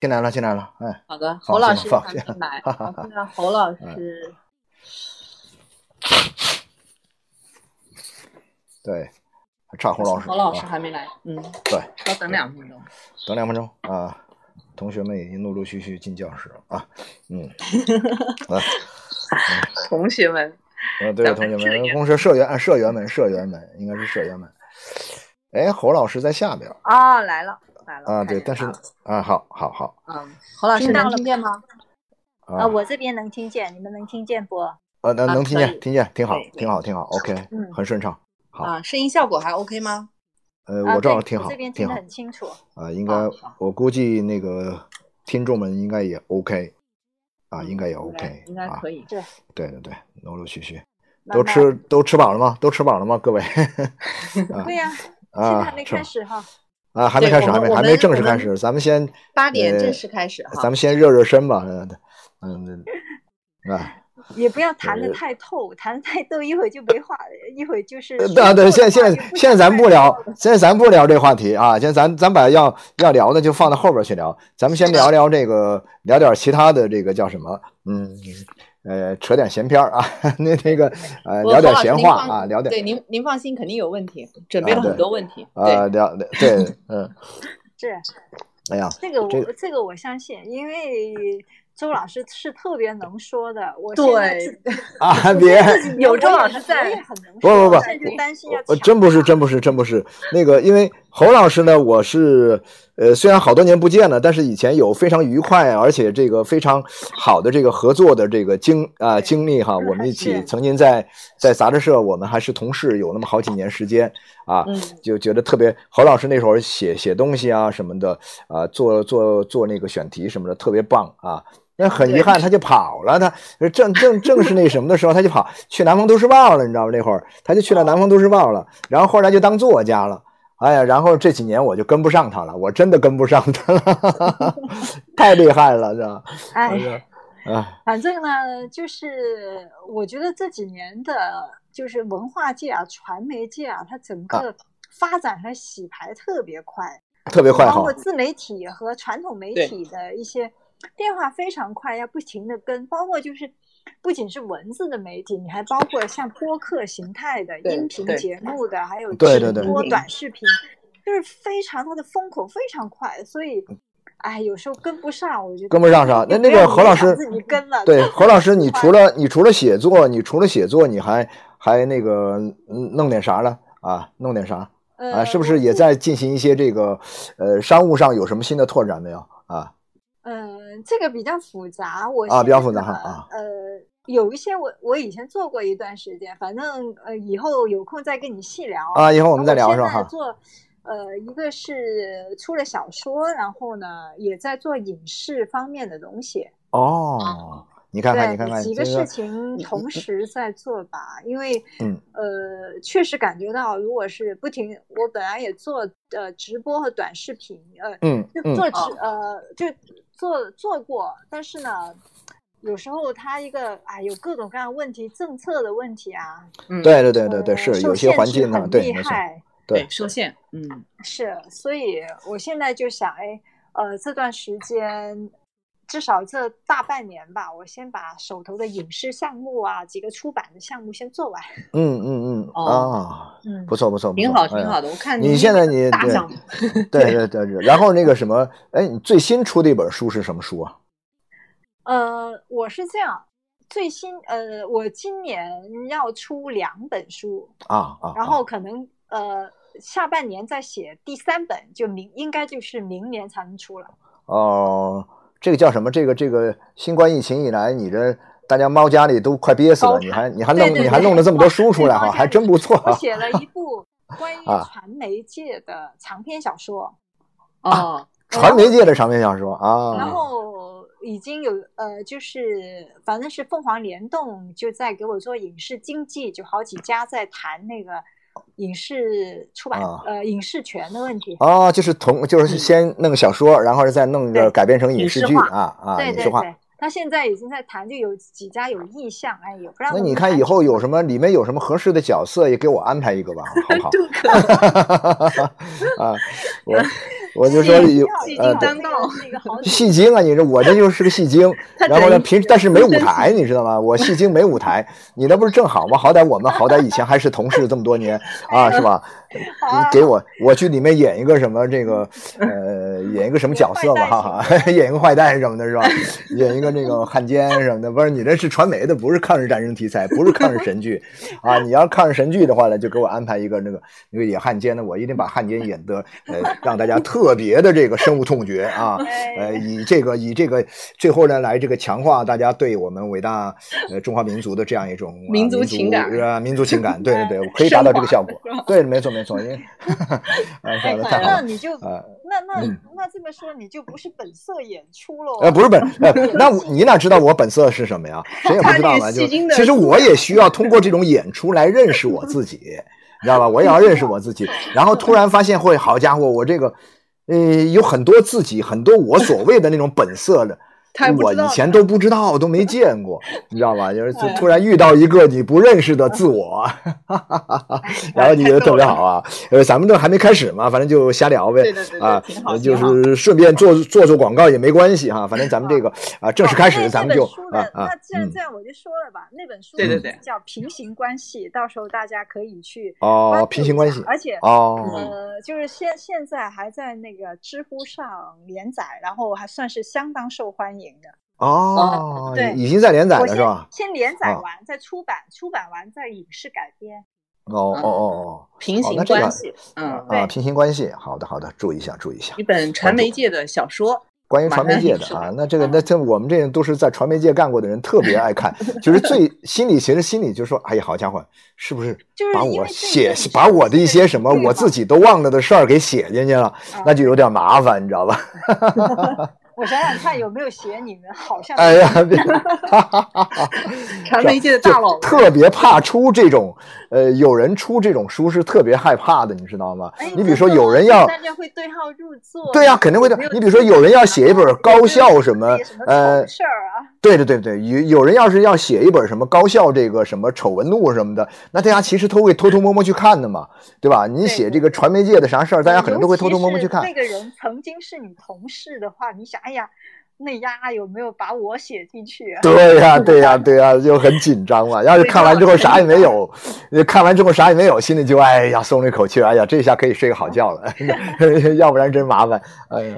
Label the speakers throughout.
Speaker 1: 进来了，进来了，哎，
Speaker 2: 好的，侯老师
Speaker 1: 放心
Speaker 2: 还没来，
Speaker 1: 哈 哈哈。
Speaker 2: 我看看侯老师，
Speaker 1: 对，还差侯老师，
Speaker 2: 侯老师
Speaker 1: 啊。
Speaker 2: 还没来，嗯，
Speaker 1: 对，
Speaker 2: 稍等两分钟。
Speaker 1: 等两分钟啊，同学们已经陆陆续续进教室了啊，嗯，来，
Speaker 2: 同学们，
Speaker 1: 呃，对，同学们，公社社员啊，社员们，社员们，应该是社员们。哎，侯老师在下边
Speaker 2: 啊，来了，来了
Speaker 1: 啊，对，但是啊，好好好
Speaker 2: 嗯，侯老师
Speaker 3: 听到了
Speaker 2: 能听见吗？
Speaker 1: 啊
Speaker 3: 啊，我这边能听见，你们能听见不？
Speaker 1: 啊，能
Speaker 2: 啊
Speaker 1: 能听见，听见，挺好，挺好，挺好，OK，
Speaker 3: 嗯
Speaker 1: 很顺畅。好，
Speaker 2: 啊，声音效果还 OK 吗？
Speaker 1: 呃，
Speaker 3: 啊，
Speaker 1: 我这儿
Speaker 3: 对
Speaker 1: 挺好，
Speaker 3: 这边听得很清楚。
Speaker 1: 啊，应该我估计那个听众们应该也 OK 啊，应该也 OK 啊，
Speaker 2: 应该可以。
Speaker 3: 对，
Speaker 1: 对对对，陆陆续续都吃都吃饱了吗？都吃饱了吗？各位
Speaker 3: 对呀，现在
Speaker 1: 啊
Speaker 3: 还没，开始哈。
Speaker 1: 啊，还没开始，还没还没正式开始，咱们先
Speaker 2: 八点
Speaker 1: 呃
Speaker 2: 正式开始哈。
Speaker 1: 咱们先热热身吧，嗯嗯，啊，
Speaker 3: 也不要谈的
Speaker 1: 呃
Speaker 3: 太透，谈的太透，一会儿就没话，一会儿就是
Speaker 1: 呃对啊对，现在现在现在咱不聊现在咱不聊这话题啊，现在咱咱把要要聊的就放到后边去聊，咱们先聊聊这个，聊点其他的这个叫什么？嗯，呃，扯点闲篇儿啊，那那个呃，聊点闲话啊，聊点
Speaker 2: 对您您放心，肯定有问题，准备了很多问题。
Speaker 1: 啊，
Speaker 2: 对，
Speaker 1: 聊对，嗯，
Speaker 3: 是
Speaker 1: 哎呀，
Speaker 3: 这个我
Speaker 1: 这
Speaker 3: 这个我相信，因为周老师是特别能说的。我现在
Speaker 2: 对
Speaker 1: 啊，别。
Speaker 2: 有周老师在
Speaker 3: 也很能
Speaker 1: 不不不
Speaker 3: 我现在就担心要
Speaker 1: 呃，
Speaker 3: 抢
Speaker 1: 真不是，真不是，真不是。那个，因为侯老师呢，我是呃，虽然好多年不见了，但是以前有非常愉快，而且这个非常好的这个合作的这个经啊、经历哈。我们一起曾经在在杂志社，我们还是同事，有那么好几年时间啊，
Speaker 2: 嗯
Speaker 1: 就觉得特别。侯老师那时候写写东西啊什么的啊，做做做那个选题什么的特别棒啊。那很遗憾，他就跑了。他正正正是那什么的时候，他就跑去南方都市报了，你知道吗？那会儿他就去了南方都市报了，然后后来就当作家了。哎呀，然后这几年我就跟不上他了，我真的跟不上他了，太厉害了，是吧？
Speaker 3: 哎，
Speaker 1: 哎，
Speaker 3: 反正呢，就是我觉得这几年的，就是文化界啊、传媒界啊，它整个发展和洗牌特别快，
Speaker 1: 特别快
Speaker 3: 包括。自媒体和传统媒体的一些变化非常快，要不停的跟，包括就是不仅是文字的媒体，你还包括像播客形态的音频节目的，还有直播
Speaker 2: 嗯
Speaker 3: 短视频，就是非常它的风口非常快，所以。哎，有时候跟不上，我觉得
Speaker 1: 跟不上是吧那那个何老师
Speaker 3: 自己跟了，
Speaker 1: 对，何老师，你除了你除了写作，你除了写作，你还还那个嗯弄点啥了啊？弄点啥啊？
Speaker 3: 呃
Speaker 1: 是不是也在进行一些这个呃商务上有什么新的拓展没有啊？
Speaker 3: 嗯，这个比较复杂，我
Speaker 1: 啊比较复杂哈啊
Speaker 3: 呃，有一些我我以前做过一段时间，反正呃以后有空再跟你细聊。
Speaker 1: 啊，以后我们再聊是吧？哈，
Speaker 3: 后现在做呃，一个是出了小说，然后呢也在做影视方面的东西。
Speaker 1: 哦，你看看，你，看看
Speaker 3: 几个事，情同时在做吧，因为
Speaker 1: 嗯
Speaker 3: 呃，确实感觉到，如果是不停，我本来也做呃直播和短视频，呃，
Speaker 1: 嗯嗯
Speaker 3: 就做直、呃就做做过，但是呢，有时候它一个啊有各种各样问题，政策的问题啊，
Speaker 2: 嗯，
Speaker 1: 对对对对对，是有些环境呢，
Speaker 3: 很
Speaker 1: 对，没错，
Speaker 3: 厉害，
Speaker 1: 对
Speaker 2: 对，受限，嗯，
Speaker 3: 是，所以我现在就想，哎，呃，这段时间，至少这大半年吧，我先把手头的影视项目啊，几个出版的项目先做完。
Speaker 1: 嗯嗯嗯
Speaker 2: 哦
Speaker 1: 啊，
Speaker 3: 嗯，
Speaker 1: 不错不错，
Speaker 2: 挺好挺好的。我看
Speaker 1: 你现在你对
Speaker 2: 大项目，
Speaker 1: 对对对对，然后那个什么，哎，你最新出的一本书是什么书啊？
Speaker 3: 呃，我是这样，最新，呃，我今年要出两本书，
Speaker 1: 啊啊，
Speaker 3: 然
Speaker 1: 啊
Speaker 3: 后可能呃下半年再写第三本，就明应该就是明年才能出了。
Speaker 1: 哦，这个叫什么？这个这个新冠疫情以来，你这大家猫家里都快憋死了，你还你还
Speaker 3: 对对
Speaker 1: 弄你还弄了这么多书出来哈，还真不错啊。
Speaker 3: 我写了一部 关于
Speaker 1: 啊
Speaker 3: 传媒界的长篇小说。
Speaker 2: 哦，
Speaker 1: 传媒界的长篇小说啊，
Speaker 3: 然后已经有呃，就是反正是凤凰联动就在给我做影视经济，就好几家在谈那个影视出版、
Speaker 1: 啊
Speaker 3: 呃影视权的问题。
Speaker 1: 哦，就是同就是先弄个小说，然后再弄个改编成影视剧啊啊，
Speaker 3: 对
Speaker 1: 影视化。
Speaker 3: 对对，他现在已经在谈，就有几家有意向，哎，也不让
Speaker 1: 那你看以后有什么里面有什么合适的角色，也给我安排一个吧，好不好？啊，我 我就说有
Speaker 2: 戏
Speaker 1: 呃戏精啊，你这我这就是个戏精，然后呢，
Speaker 2: 人
Speaker 1: 平但是没舞台，你知道吗？我戏精没舞台，你那不是正好吗？好歹我们好歹以前还是同事这么多年 啊，是吧？你给我我去里面演一个什么这个呃，演一个什么角色吧，哈哈，演一个坏蛋什么的，是吧？演一个那个汉奸什么的，不是你这是传媒的，不是抗日战争题材，不是抗日神剧 啊！你要是抗日神剧的话呢，就给我安排一个那个那个演汉奸的，我一定把汉奸演得呃，让大家特别的这个深恶痛绝啊！呃，以这个以这个最后呢来这个强化大家对我们伟大呃中华民族的这样一种、啊、
Speaker 2: 民族情感
Speaker 1: 啊，民族情感，对对对，可以达到这个效果。对，没错没错，因为了。
Speaker 3: 那你就
Speaker 1: 啊
Speaker 3: 那那
Speaker 1: 嗯
Speaker 3: 那这么说，你就不是本色演出喽？
Speaker 1: 呃，不是本，呃，那我你哪知道我本色是什么呀？谁也不知道嘛。就其实我也需要 通过这种演出来认识我自己，你知道吧？我也要认识我自己，然后突然发现会，好家伙，我这个，呃，有很多自己，很多我所谓的那种本色的。我
Speaker 2: 他还不知道
Speaker 1: 以前都不知道，都没见过，你知道吧？就是突然遇到一个你不认识的自我，然后你觉得特别好啊。呃，咱们这还没开始嘛，反正就瞎聊呗。
Speaker 2: 对对对对
Speaker 1: 啊，就是顺便做做做广告也没关系哈。反正咱们这个啊，正式开始，咱们就啊啊
Speaker 3: 那既然
Speaker 1: 嗯
Speaker 3: 这样，我就说了吧，那本书
Speaker 2: 对对对
Speaker 3: 叫《平行关系》，到时候大家可以去
Speaker 1: 哦平行关系
Speaker 3: 而且
Speaker 1: 哦
Speaker 3: 呃，就是现现在还在那个知乎上连载，然后还算是相当受欢迎的。
Speaker 1: 哦，
Speaker 3: 对
Speaker 1: 已经在连载了是吧？
Speaker 3: 先连载
Speaker 1: 哦
Speaker 3: 完，再出版，出版完再影视改编。
Speaker 1: 哦哦哦哦平行
Speaker 2: 关系，嗯
Speaker 1: 啊，平行关系，好的好的，注意一下注意一下。
Speaker 2: 一本传媒界的小说，
Speaker 1: 关于传媒界的啊那这个那这我们这都是在传媒界干过的人，特别爱看，就是最心里其实心里就说，哎呀，好家伙，是不是把我写把我的一些什么我自己都忘了的事儿给写进去了，
Speaker 3: 啊
Speaker 1: 那就有点麻烦，你知道吧？
Speaker 3: 我想想看有没有写你们，好像
Speaker 1: 哎呀，别
Speaker 2: 传媒界的大佬，
Speaker 1: 特别怕出这种，呃，有人出这种书是特别害怕的，你知道吗？
Speaker 3: 哎
Speaker 1: 你比如说有人要
Speaker 3: 大家会对号入座。
Speaker 1: 对呀、肯定会的。你比如说，有人要写一本高校什么呃
Speaker 3: 事儿啊，
Speaker 1: 对对对对，有有人要是要写一本什么高校这个什么丑闻录什么的，那大家其实都会偷偷摸摸去看的嘛，对吧？你写这个传媒界的啥事儿，大家可能都会偷偷摸摸去看
Speaker 3: 那个人曾经是你同事的话，你想，哎呀，那丫有没有把我写进去啊？
Speaker 1: 对呀、对呀、对呀、就很紧张嘛。要是看完之后啥也没有，呃看完之后啥也没有，心里就哎呀松了一口气，哎呀，这下可以睡个好觉了，要不然真麻烦。哎呀，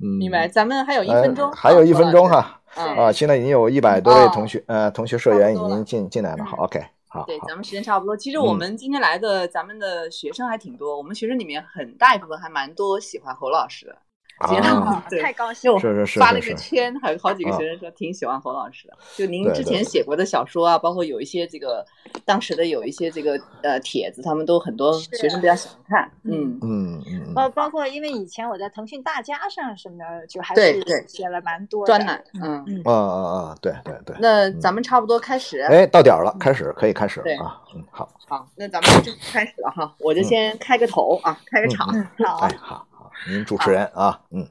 Speaker 1: 嗯，
Speaker 2: 明白？咱们还有一
Speaker 1: 呃
Speaker 2: 分钟，
Speaker 1: 还有一分钟哈。
Speaker 2: 嗯，
Speaker 1: 啊，现在已经有一百多位
Speaker 2: 哦
Speaker 1: 同学，呃，同学社员已经进进来了。好，OK，好，
Speaker 2: 对，咱们时间差不多。其实我
Speaker 1: 嗯
Speaker 2: 们今天来的，咱们的学生还挺多。我们学生里面很大一部分还蛮多喜欢侯老师的。
Speaker 3: 太高兴了。
Speaker 1: 是是是
Speaker 2: 发了
Speaker 1: 是是
Speaker 2: 个圈，还有好几个
Speaker 1: 啊
Speaker 2: 学生说挺喜欢侯老师的。就您之前写过的小说啊，包括有一些这个当时的有一些这个呃帖子，他们都很多学生比较喜欢看。嗯，
Speaker 1: 嗯嗯，
Speaker 3: 包包括因为以前我在腾讯大家上什么的，就还是写了蛮多
Speaker 2: 专栏，嗯。
Speaker 3: 嗯，
Speaker 1: 啊啊啊，对对对。
Speaker 2: 那咱们差不多开始。
Speaker 1: 哎，到点儿了，开始可以开始了啊。嗯，好，
Speaker 2: 好，那咱们就开始了哈，我就先开个头啊，开个场。
Speaker 1: 嗯
Speaker 3: 好
Speaker 1: 哎，，好好，您主持人啊，嗯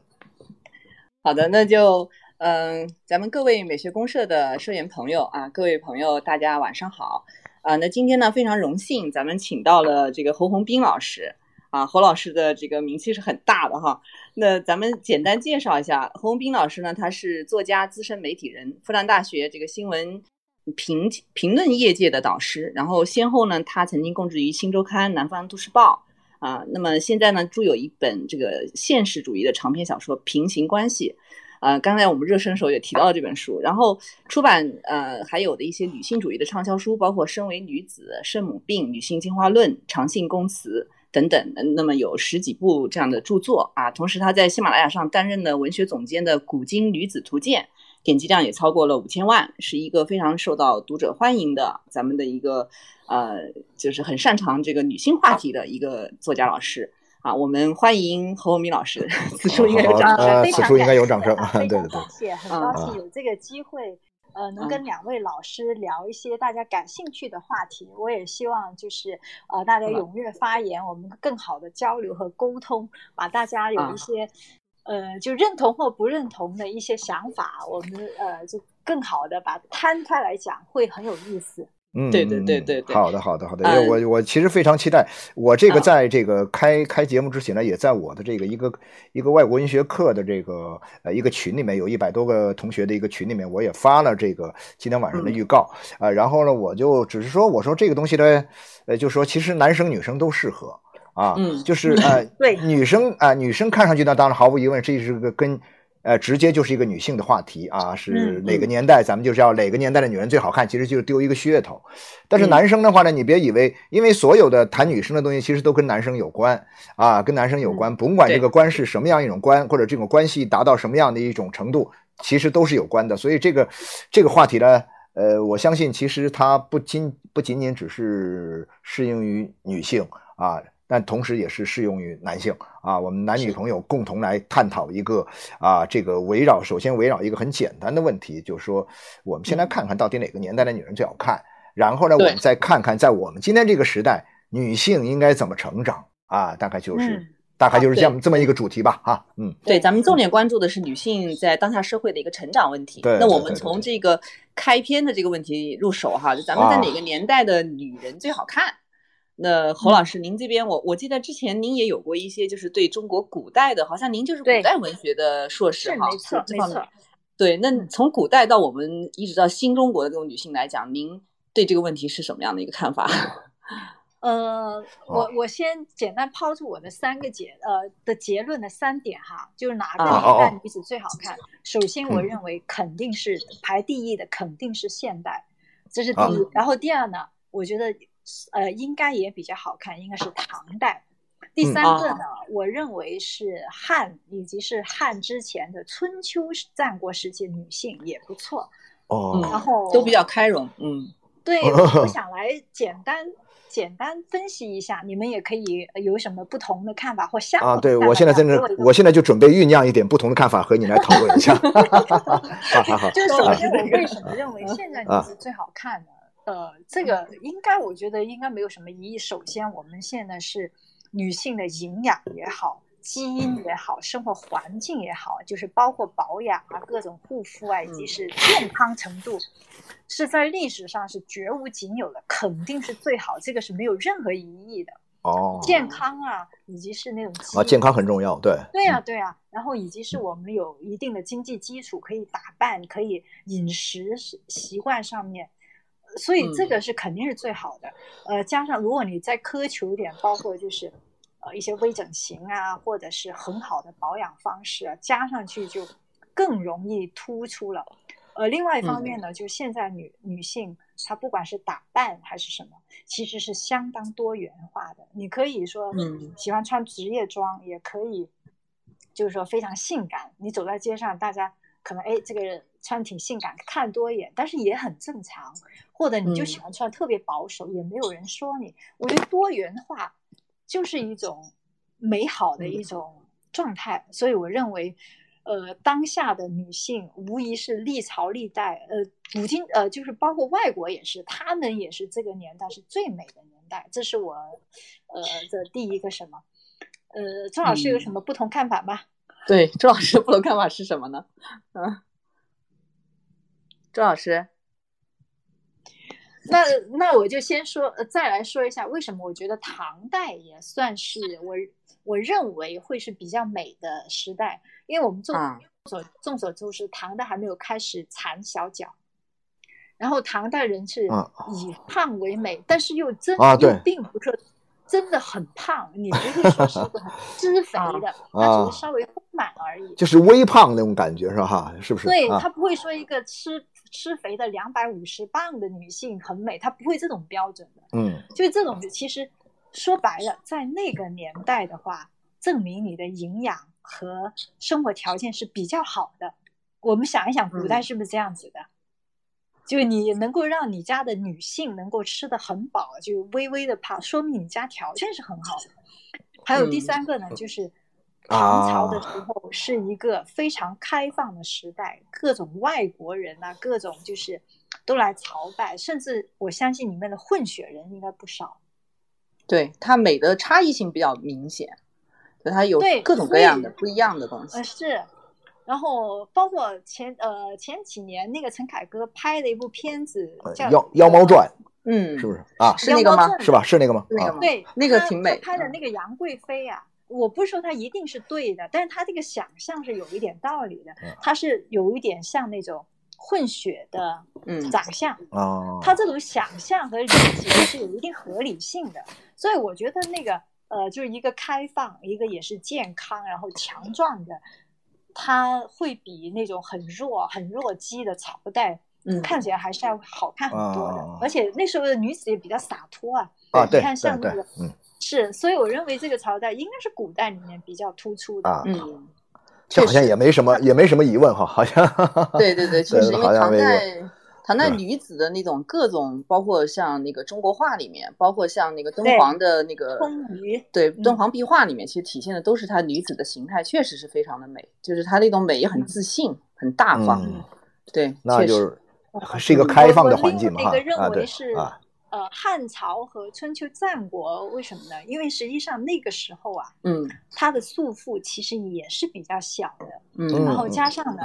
Speaker 2: 好的，那就嗯、咱们各位美学公社的社员朋友啊，各位朋友，大家晚上好啊。那今天呢，非常荣幸，咱们请到了这个侯鸿斌老师啊，侯老师的这个名气是很大的哈。那咱们简单介绍一下，侯鸿斌老师呢，他是作家、资深媒体人，复旦大学这个新闻评评论业界的导师，然后先后呢，他曾经供职于《新周刊》《南方都市报》啊，那么现在呢，著有一本这个现实主义的长篇小说《平行关系》。呃，刚才我们热身的时候也提到了这本书，然后出版呃还有的一些女性主义的畅销书，包括《身为女子》《圣母病》《女性进化论》《长信宫词》等等，那么有十几部这样的著作啊。同时，他在喜马拉雅上担任了文学总监的《古今女子图鉴》，点击量也超过了五千万，是一个非常受到读者欢迎的咱们的一个呃，就是很擅长这个女性话题的一个作家老师。啊，我们欢迎侯文明老师，此处应该有掌声。
Speaker 3: 非常
Speaker 1: 呃此处应该有掌声
Speaker 3: 非常
Speaker 1: 对对对
Speaker 3: 感谢，很
Speaker 2: 嗯
Speaker 3: 高兴有这个机会，呃，能跟两位老师聊一些大家感兴趣的话题。我也希望就是呃大家
Speaker 2: 嗯
Speaker 3: 踊跃发言，我们更好的交流和沟通，把大家有
Speaker 2: 嗯
Speaker 3: 一些。呃，就认同或不认同的一些想法，我们呃就更好的把它摊开来讲，会很有意思。
Speaker 1: 嗯，
Speaker 2: 对对对
Speaker 1: 嗯
Speaker 2: 对对
Speaker 1: 好的，好的，好的。
Speaker 2: 嗯
Speaker 1: 我我其实非常期待，我这个
Speaker 2: 嗯
Speaker 1: 在这个开开节目之前呢，也在我的这个一个一个外国文学课的这个呃一个群里面，有一百多个同学的一个群里面，我也发了这个今天晚上的
Speaker 2: 嗯
Speaker 1: 预告啊、然后呢，我就只是说，我说这个东西呢，呃，就说其实男生女生都适合啊，
Speaker 2: 嗯
Speaker 1: 就是 呃，
Speaker 3: 对
Speaker 1: 女生啊、女生看上去呢，当然毫无疑问，这是个跟。呃，直接就是一个女性的话题啊，是
Speaker 3: 嗯
Speaker 1: 哪个年代，咱们就是要哪个年代的女人最好看，其实就是丢一个噱头。但是
Speaker 2: 嗯
Speaker 1: 男生的话呢，你别以为，因为所有的谈女生的东西，其实都跟男生有关啊，跟男生有关，甭管这个关是什么样一种关，或者这种关系达到什么样的一种程度，其实都是有关的。所以这个这个话题呢，呃，我相信其实它不仅不仅仅只是适用于女性啊。但同时也是适用于男性啊，我们男女朋友共同来探讨一个啊，这个围绕首先围绕一个很简单的问题，就是说我们先来看看到底哪个年代的女人最好看，然后呢，我们再看看在我们今天这个时代，女性应该怎么成长啊，大概就是、
Speaker 3: 嗯
Speaker 1: 大概就是这这么一个主题吧，哈，嗯，
Speaker 2: 对，咱们重点关注的是女性在当下社会的一个成长问题。
Speaker 1: 对。
Speaker 2: 那我们从这个开篇的这个问题入手哈，就咱们在
Speaker 1: 啊。
Speaker 2: 哪个年代的女人最好看？那侯老师，您这边我我记得之前您也有过一些就是对中国古代的，好像您就是古代文学的硕士哈，
Speaker 3: 是没错没错。
Speaker 2: 对，那
Speaker 3: 嗯
Speaker 2: 从古代到我们一直到新中国的这种女性来讲，您对这个问题是什么样的一个看法？
Speaker 3: 呃，我
Speaker 1: 哦
Speaker 3: 我先简单抛出我的三个结呃的结论的三点哈，就是哪个
Speaker 2: 啊
Speaker 3: 年
Speaker 1: 哦哦
Speaker 3: 代女子最好看？首先，我
Speaker 1: 嗯
Speaker 3: 认为肯定是排第一的，肯定是现代，这是第
Speaker 1: 啊
Speaker 3: 一。然后第二呢，我觉得呃应该也比较好看，应该是唐代。第三个呢，我认为是汉以及是汉之前的春秋战国时期女性也不错。
Speaker 1: 哦，
Speaker 3: 然后
Speaker 2: 都比较开容，嗯
Speaker 3: 对，我我 想来简单简单分析一下，你们也可以呃有什么不同的看法或相
Speaker 1: 啊，对我现在在那
Speaker 3: 给我
Speaker 1: 现在就准备酝酿一点不同的看法和你来讨论一下，好好好，
Speaker 3: 就首先，我为什么认为现在女
Speaker 1: 啊
Speaker 3: 子最好看呢？呃，这个应该我觉得应该没有什么疑义。首先，我们现在是女性的营养也好，基因也好，生活环境也好，就是包括保养啊、各种护肤啊，以及
Speaker 2: 嗯
Speaker 3: 是健康程度，是在历史上是绝无仅有的，肯定是最好，这个是没有任何疑义的。
Speaker 1: 哦，
Speaker 3: 健康啊，以及是那种
Speaker 1: 啊，健康很重要，对，
Speaker 3: 对呀、对呀、然后以及是我们有一定的经济基础，可以打扮，可以饮食习习惯上面，呃所以这
Speaker 2: 嗯
Speaker 3: 个是肯定是最好的。呃，加上如果你再苛求一点，包括就是呃一些微整形啊，或者是很好的保养方式啊，加上去就更容易突出了。呃，另外一方面呢，就现在女女性她不管是打扮还是什么，其实是相当多元化的。你可以说，
Speaker 2: 嗯
Speaker 3: 喜欢穿职业装，也可以，就是说非常性感。你走在街上，大家可能哎，这个人穿挺性感，看多一眼，但是也很正常。或者你就喜欢穿特别保守，也没有人说你。我觉得多元化就是一种美好的一种状态，所以我认为。呃，当下的女性无疑是历朝历代，呃，古今呃，就是包括外国也是，她们也是这个年代是最美的年代，这是我呃的第一个什么？呃，周老师有什么不同看法吗？
Speaker 2: 对，周老师不同看法是什么呢？嗯，周老师，
Speaker 3: 那那我就先说，呃，再来说一下为什么我觉得唐代也算是我我认为会是比较美的时代，因为我们众
Speaker 2: 啊
Speaker 3: 所众所周知，唐代还没有开始缠小脚，然后唐代人是
Speaker 1: 嗯
Speaker 3: 以胖为美，但是又真又并不是真的很胖，你不会说是个很 脂肥的，它只
Speaker 1: 啊
Speaker 3: 是稍微丰满而已。
Speaker 1: 就是微胖那种感觉是吧？哈，是不是？
Speaker 3: 对
Speaker 1: 啊
Speaker 3: 她不会说一个吃吃肥的两百五十磅的女性很美，她不会这种标准的。
Speaker 1: 嗯
Speaker 3: 就是这种，其实说白了，在那个年代的话，证明你的营养和生活条件是比较好的。我们想一想，古代
Speaker 2: 嗯
Speaker 3: 是不是这样子的？就你能够让你家的女性能够吃得很饱，就微微的胖，说明你家条件是很好的。还有第
Speaker 2: 嗯
Speaker 3: 三个呢，就是
Speaker 1: 啊
Speaker 3: 唐朝的时候是一个非常开放的时代，各种外国人啊，各种就是都来朝拜，甚至我相信里面的混血人应该不少。
Speaker 2: 对它美的差异性比较明显，就它有各种各样的不一样的东西
Speaker 3: 呃，。是，然后包括前呃前几年那个陈凯歌拍的一部片子叫《
Speaker 1: 妖妖猫传
Speaker 2: 嗯，》，
Speaker 1: 是不是啊？
Speaker 2: 是那个吗？
Speaker 1: 是吧？是那个吗？啊
Speaker 2: 那个吗
Speaker 3: 对，
Speaker 2: 那个挺美
Speaker 3: 拍的那个杨贵妃啊，我不是说他一定是对的，但是他这个想象是有一点道理的
Speaker 1: 嗯，
Speaker 3: 他是有一点像那种混血的
Speaker 2: 嗯。
Speaker 3: 长相，
Speaker 1: 啊，
Speaker 3: 他这种想象和理解是有一定合理性的，所以我觉得那个呃，就是一个开放，一个也是健康，然后强壮的，他会比那种很弱、很弱鸡的朝代
Speaker 2: 嗯。
Speaker 3: 看起来还是要好看很多的，
Speaker 1: 啊
Speaker 3: 而且那时候的女子也比较洒脱啊。
Speaker 1: 啊，对
Speaker 3: 你看像
Speaker 1: 对对
Speaker 3: 那个，
Speaker 1: 嗯
Speaker 3: 是，所以我认为这个朝代应该是古代里面比较突出的。
Speaker 1: 啊，
Speaker 2: 嗯，
Speaker 1: 这好像也没什么，也没什么疑问哈，好像
Speaker 2: 对对对，确实，因为唐代唐代女子的那种各种，包括像那个中国画里面，包括像那个敦煌的那个对
Speaker 3: 嗯
Speaker 2: 敦煌壁画里面，其实体现的都是她女子的形态，确实是非常的美，就是她那种美也很自信，很大方。
Speaker 1: 嗯，
Speaker 2: 对，确实
Speaker 1: 那就是是一个开放的环境嘛，哈
Speaker 3: 我我另外一个
Speaker 1: 啊，对
Speaker 3: 认为是
Speaker 1: 啊，
Speaker 3: 呃汉朝和春秋战国，为什么呢？因为实际上那个时候啊，
Speaker 2: 嗯
Speaker 3: 它的束缚其实也是比较小的，
Speaker 2: 嗯
Speaker 3: 然后加上呢，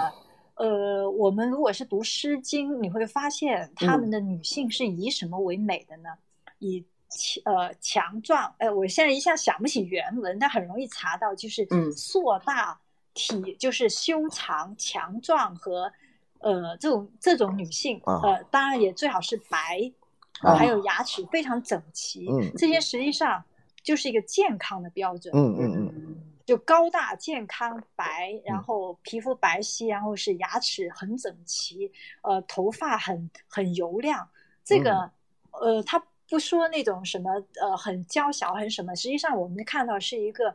Speaker 3: 呃，我们如果是读《诗经》，你会发现他们的女性是以什么为美的呢？以强呃强壮，呃，我现在一下想不起原文，但很容易查到，就是
Speaker 2: 嗯
Speaker 3: 硕大体，就是修长、强壮和呃这种这种女性，
Speaker 1: 啊
Speaker 3: 呃，当然也最好是白，
Speaker 1: 啊
Speaker 3: 还有牙齿非常整齐，
Speaker 1: 嗯
Speaker 3: 这些实际上就是一个健康的标准。
Speaker 1: 嗯嗯嗯
Speaker 3: 就高大、健康、白，然后皮肤白皙，然后是牙齿很整齐，呃，头发很很油亮。这个，
Speaker 1: 嗯
Speaker 3: 呃，他不说那种什么呃很娇小很什么，实际上我们看到是一个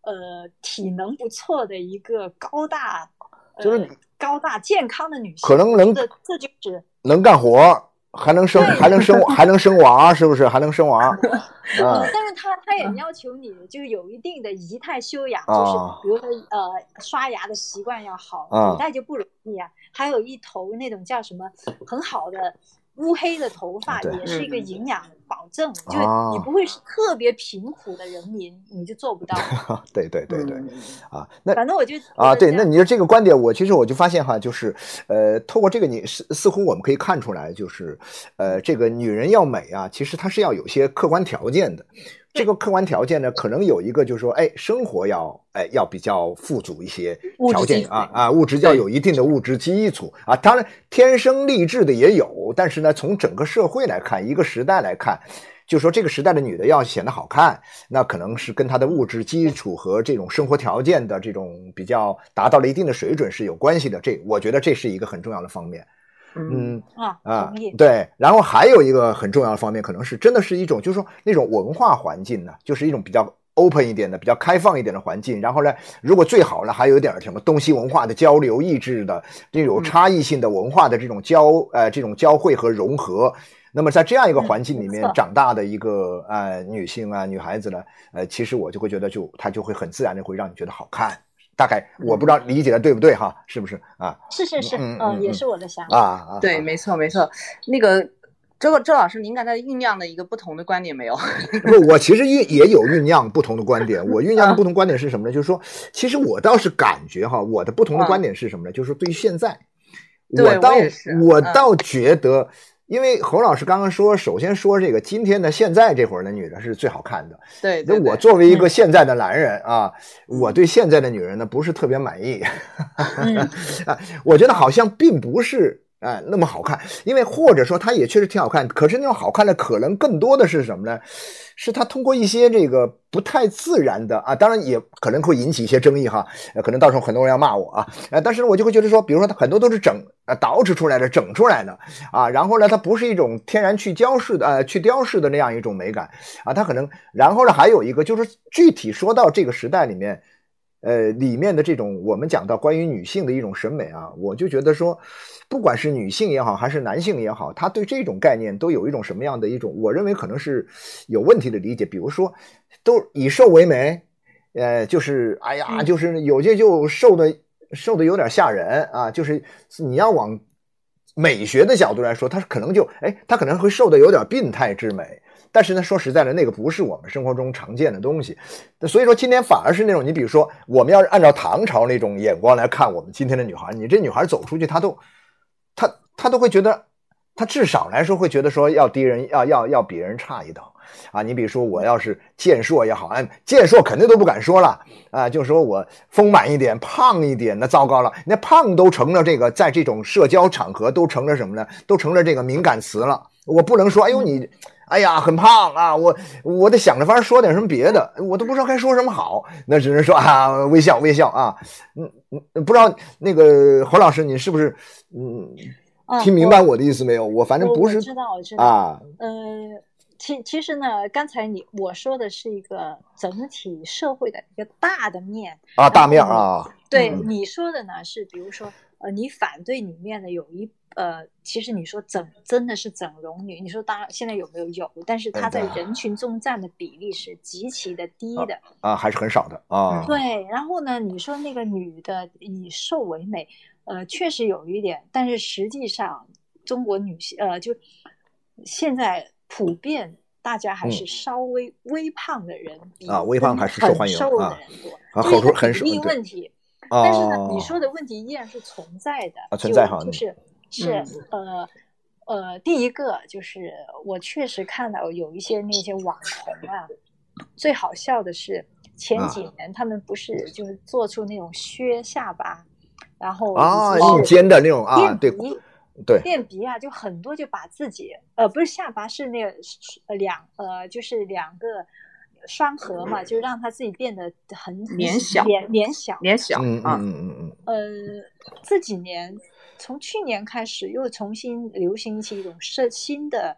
Speaker 3: 呃体能不错的一个高大，呃、
Speaker 1: 就是
Speaker 3: 高大健康的女性，
Speaker 1: 可能能
Speaker 3: 这这就是
Speaker 1: 能干活，还能生，还能生，还能生娃，是不是？还能生娃，
Speaker 3: 但是他他也要求你就是有一定的仪态修养，就是
Speaker 1: 啊
Speaker 3: 比如说呃刷牙的习惯要好，
Speaker 1: 啊。
Speaker 3: 古代就不容易啊。还有一头那种叫什么很好的乌黑的头发，也是一个
Speaker 2: 嗯
Speaker 3: 营养保证，就是
Speaker 1: 啊
Speaker 3: 你不会是特别贫苦的人民，你就做不到。
Speaker 1: 对对对对
Speaker 2: 嗯
Speaker 1: 啊，那
Speaker 3: 反正我就
Speaker 1: 啊，对，那
Speaker 3: 你
Speaker 1: 说这个观点，我其实我就发现哈，就是，呃，透过这个你似似乎我们可以看出来，就是，呃，这个女人要美啊，其实她是要有些客观条件的。这个客观条件呢，可能有一个就是说，哎，生活要，哎，要比较富足一些条件啊啊，物质要有一定的物质基础啊。当然，天生丽质的也有，但是呢，从整个社会来看，一个时代来看。就说这个时代的女的要显得好看，那可能是跟她的物质基础和这种生活条件的这种比较达到了一定的水准是有关系的。这我觉得这是一个很重要的方面。
Speaker 2: 嗯
Speaker 1: 嗯
Speaker 3: 啊，
Speaker 1: 啊，。对。然后还有一个很重要的方面，可能是真的是一种，就是说那种文化环境呢，就是一种比较 open 一点的、比较开放一点的环境。然后呢，如果最好呢，还有一点什么东西文化的交流、意志的这种
Speaker 2: 嗯
Speaker 1: 差异性的文化的这种交呃这种交汇和融合。那么在这样一个环境里面长大的一个呃女性啊女孩子呢，呃，其实我就会觉得就她就会很自然的会让你觉得好看。大概我不知道理解的对不对哈？是不是啊
Speaker 3: 是是是，
Speaker 1: 嗯
Speaker 3: 也
Speaker 1: 嗯
Speaker 3: 是我的想法。
Speaker 1: 啊啊？
Speaker 2: 对，没错没错。那个周周老师，您刚才酝酿的一个不同的观点没有？
Speaker 1: 不，我其实酝也有酝酿不同的观点。我酝酿的不同观点是什么呢？就是说，其实我倒是感觉哈，我的不同的观点是什么呢？就是说，对于现在，
Speaker 2: 对
Speaker 1: 我倒
Speaker 2: 我
Speaker 1: 倒觉得，因为侯老师刚刚说，首先说这个今天的现在这会儿的女的是最好看的。
Speaker 2: 对，
Speaker 1: 那
Speaker 2: 对对
Speaker 1: 我作为一个现在的男人啊，我对现在的女人呢不是特别满意。
Speaker 2: 嗯
Speaker 1: 啊，我觉得好像并不是哎那么好看，因为或者说它也确实挺好看，可是那种好看的可能更多的是什么呢？是它通过一些这个不太自然的啊，当然也可能会引起一些争议哈，呃可能到时候很多人要骂我啊，呃，但是我就会觉得说，比如说它很多都是整呃捯饬出来的、整出来的啊，然后呢，它不是一种天然去雕饰的呃去雕饰的那样一种美感啊，它可能，然后呢还有一个就是具体说到这个时代里面。呃，里面的这种我们讲到关于女性的一种审美啊，我就觉得说，不管是女性也好，还是男性也好，他对这种概念都有一种什么样的一种，我认为可能是有问题的理解。比如说，都以瘦为美，呃，就是哎呀，就是有些就瘦的瘦的有点吓人啊，就是你要往美学的角度来说，他可能就哎，他可能会瘦的有点病态之美。但是呢，说实在的，那个不是我们生活中常见的东西。所以说，今天反而是那种，你比如说，我们要是按照唐朝那种眼光来看我们今天的女孩，你这女孩走出去，她都，她她都会觉得，她至少来说会觉得说要低人，要要要比人差一等。啊，你比如说我要是健硕也好，哎，健硕肯定都不敢说了啊，就说我丰满一点、胖一点，那糟糕了，那胖都成了这个，在这种社交场合都成了什么呢？都成了这个敏感词了。我不能说，哎呦你，哎呀很胖啊，我我得想着法说点什么别的，我都不知道该说什么好，那只能说啊，微笑微笑啊，嗯嗯，不知道那个侯老师你是不是嗯听明白我的意思没有？我反正不是
Speaker 3: 知道我知道
Speaker 1: 啊，
Speaker 3: 呃。其其实呢，刚才你我说的是一个整体社会的一个大的面
Speaker 1: 啊，大面啊。
Speaker 3: 对你说的呢，是比如说，呃，你反对里面的有一呃，其实你说整真的是整容女，你说当然现在有没有有，但是她在人群中占的比例是极其的低的
Speaker 1: 啊，还是很少的啊。
Speaker 3: 对，然后呢，你说那个女的以瘦为美，呃，确实有一点，但是实际上中国女性呃，就现在。普遍大家还是稍微微胖的人
Speaker 1: 啊，微胖还是受欢迎
Speaker 3: 啊，
Speaker 1: 啊，好处很
Speaker 3: 少。比例问题，但是呢，你说的问题依然是存在的，啊
Speaker 1: 存在哈，
Speaker 3: 就是是呃呃，第一个就是我确实看到有一些那些网红啊，最好笑的是前几年他们不是就是做出那种削下巴，然后
Speaker 1: 啊，硬尖的那种啊，对。对，
Speaker 3: 垫鼻啊，就很多就把自己，呃，不是下巴，是那个呃两呃，就是两个双核嘛，就让他自己变得很
Speaker 2: 脸小，
Speaker 3: 脸脸小，
Speaker 2: 脸小
Speaker 1: 嗯，嗯嗯嗯。
Speaker 3: 呃，这几年从去年开始又重新流行起一种设新的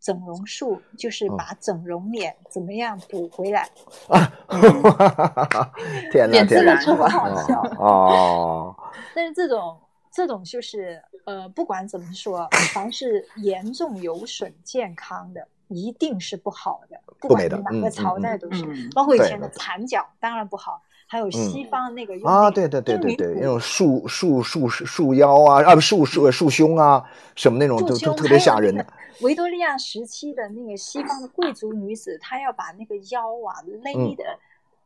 Speaker 3: 整容术，就是把整容脸怎么样补回来
Speaker 1: 啊，天哪，天哪，
Speaker 3: 很好笑
Speaker 1: 哦。
Speaker 3: 但是这种。这种就是呃，不管怎么说，凡是严重有损健康的，一定是不好的。不管哪个朝代都是，包括以前的残脚，当然不好。还有西方那个
Speaker 1: 啊，对对对对对，那种束束束束腰啊，啊不束束束胸啊，什么那种都都特别吓人的。
Speaker 3: 维多利亚时期的那个西方的贵族女子，她要把那个腰啊勒的，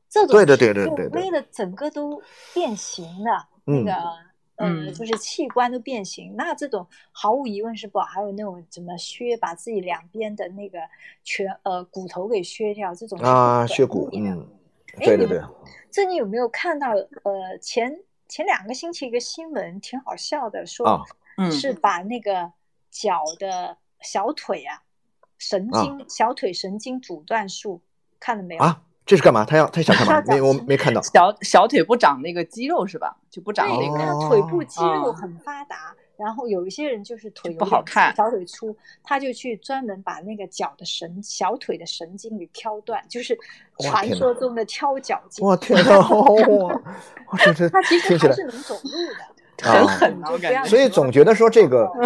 Speaker 3: 这种
Speaker 1: 对对对对对
Speaker 3: 勒的整个都变形了，那个。嗯，就是器官都变形，那这种毫无疑问是不好。还有那种怎么削，把自己两边的那个全呃骨头给削掉，这种
Speaker 1: 啊，削骨，嗯，对对对。
Speaker 3: 这你有没有看到？呃，前前两个星期一个新闻挺好笑的，说是把那个脚的小腿啊神经小腿神经阻断术看了没有
Speaker 1: 啊？这是干嘛？他要他想干嘛？没我没看到。
Speaker 2: 小小腿不长那个肌肉是吧？就不长那个。
Speaker 3: 他腿部肌肉很发达，然后有一些人就是腿
Speaker 2: 不好看，
Speaker 3: 小腿粗，他就去专门把那个脚的神小腿的神经给挑断，就是传说中的挑脚筋。
Speaker 1: 我天 哪！哇，这这
Speaker 3: 他其实还是能走路的，
Speaker 2: 很狠啊！我感觉。
Speaker 1: 所以总觉得说这个。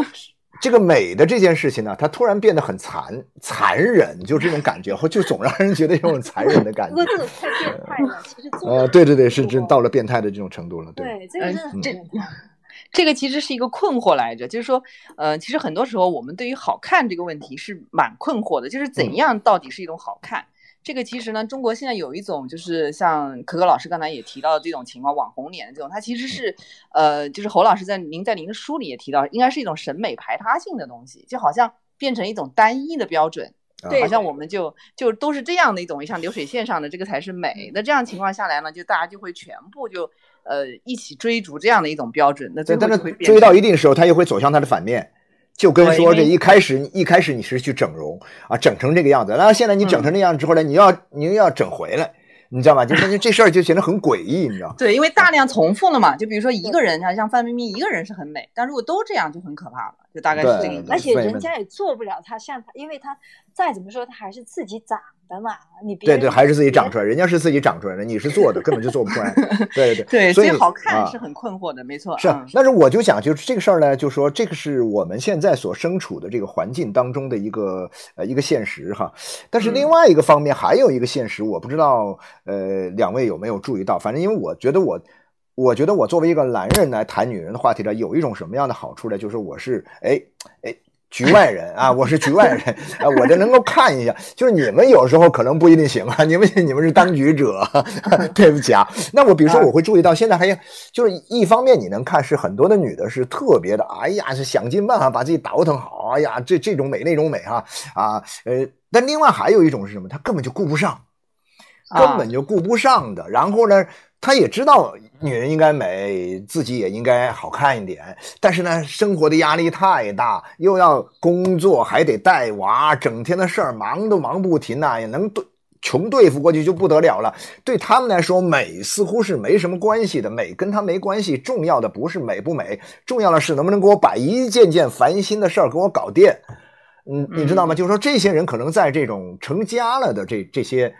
Speaker 1: 这个美的这件事情呢，它突然变得很残残忍，就这种感觉，就总让人觉得有种残忍的感觉。
Speaker 3: 不过这个太变态了，其实
Speaker 1: 呃，对对对，是真到了变态的这种程度了。
Speaker 3: 对，这个这
Speaker 2: 这个其实是一个困惑来着，就是说，呃，其实很多时候我们对于好看这个问题是蛮困惑的，就是怎样到底是一种好看。这个其实呢，中国现在有一种，就是像可可老师刚才也提到的这种情况，网红脸的这种，它其实是，呃，就是侯老师在您在您的书里也提到，应该是一种审美排他性的东西，就好像变成一种单一的标准，
Speaker 3: 对，
Speaker 2: 好像我们就就都是这样的一种，像流水线上的这个才是美。那这样情况下来呢，就大家就会全部就呃一起追逐这样的一种标准，那最后会
Speaker 1: 追到一定时候，他又会走向他的反面。就跟说这一开始，一开始你是去整容啊，整成这个样子，然后现在你整成那样之后呢，你要你又要整回来，你知道吗？就是这事儿就显得很诡异，你知道
Speaker 2: 对，因为大量重复了嘛。就比如说一个人，像像范冰冰一个人是很美，但如果都这样就很可怕了，就大概是这个意思。
Speaker 3: 而且人家也做不了他像他，因为他再怎么说他还是自己长。的嘛，你别
Speaker 1: 对对，还是自己长出来，人家是自己长出来的，你是做的，根本就做不出来。对对
Speaker 2: 对，
Speaker 1: 所以
Speaker 2: 好看是很困惑的，没错。
Speaker 1: 是，但是我就想，就是这个事儿呢，就说这个是我们现在所身处的这个环境当中的一个呃一个现实哈。但是另外一个方面还有一个现实，我不知道呃两位有没有注意到？反正因为我觉得我，我觉得我作为一个男人来谈女人的话题呢，有一种什么样的好处呢？就是我是哎哎。局外人啊，我是局外人啊，我这能够看一下。就是你们有时候可能不一定行啊，你们你们是当局者，对不起啊。那我比如说我会注意到，现在还有就是一方面你能看是很多的女的是特别的，哎呀是想尽办法把自己倒腾好，哎呀这这种美那种美哈啊呃，但另外还有一种是什么？她根本就顾不上，根本就顾不上的。然后呢？他也知道女人应该美，自己也应该好看一点，但是呢，生活的压力太大，又要工作，还得带娃，整天的事儿忙都忙不停呐，也能对穷对付过去就不得了了。对他们来说，美似乎是没什么关系的，美跟他没关系，重要的不是美不美，重要的是能不能给我把一件件烦心的事儿给我搞定。嗯，你知道吗？就是说，这些人可能在这种成家了的这这些。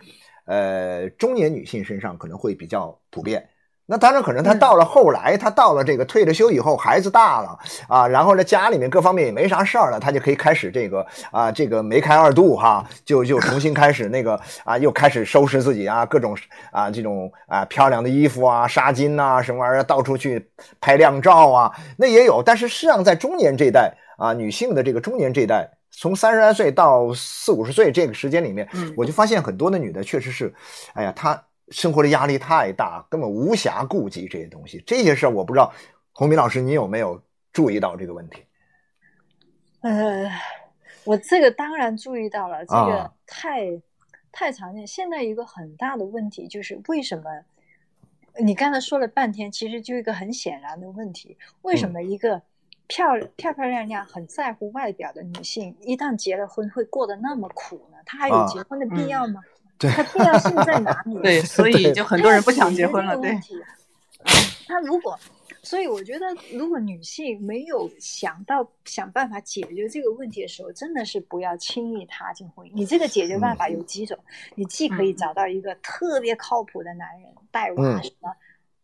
Speaker 1: 呃，中年女性身上可能会比较普遍。那当然，可能她到了后来，她到了这个退了休以后，孩子大了啊，然后呢，家里面各方面也没啥事儿了，她就可以开始这个啊，这个梅开二度哈，就就重新开始那个啊，又开始收拾自己啊，各种啊这种啊漂亮的衣服啊，纱巾呐，什么玩意儿，到处去拍靓照啊，那也有。但是实际上，在中年这一代啊，女性的这个中年这一代。从三十来岁到四五十岁这个时间里面，我就发现很多的女的确实是，哎呀，她生活的压力太大，根本无暇顾及这些东西。这些事儿我不知道，洪明老师你有没有注意到这个问题？
Speaker 3: 呃，我这个当然注意到了，这个太太常见。现在一个很大的问题就是为什么？你刚才说了半天，其实就一个很显然的问题：为什么一个？漂漂漂亮亮、很在乎外表的女性，一旦结了婚，会过得那么苦呢？她还有结婚的必要吗？对她必要性在哪里？
Speaker 2: 对，所以就很多人不想结婚了。对，
Speaker 3: 她如果，所以我觉得，如果女性没有想到想办法解决这个问题的时候，真的是不要轻易踏进婚姻。你这个解决办法有几种？你既可以找到一个特别靠谱的男人带娃什么。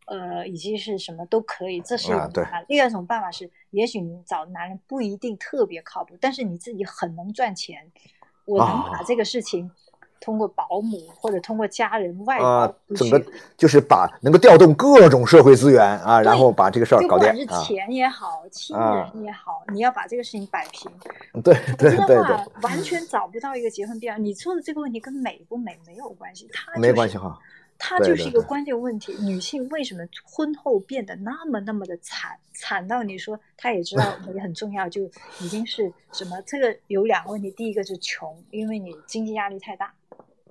Speaker 3: 呃，以及是什么都可以，这是一种办法。第二种办法是，也许你找男人不一定特别靠谱，但是你自己很能赚钱，我能把这个事情通过保姆或者通过家人外包
Speaker 1: 整个就是把能够调动各种社会资源啊，然后把这个事儿搞定。
Speaker 3: 不管是钱也好，亲人也好，你要把这个事情摆平。
Speaker 1: 对对对
Speaker 3: 对，完全找不到一个结婚必要。你说的这个问题跟美不美没有关系，它
Speaker 1: 没关系哈。
Speaker 3: 它就是一个关键问题：女性为什么婚后变得那么那么的惨？惨到你说她也知道 也很重要，就已经是什么？这个有两个问题：第一个是穷，因为你经济压力太大，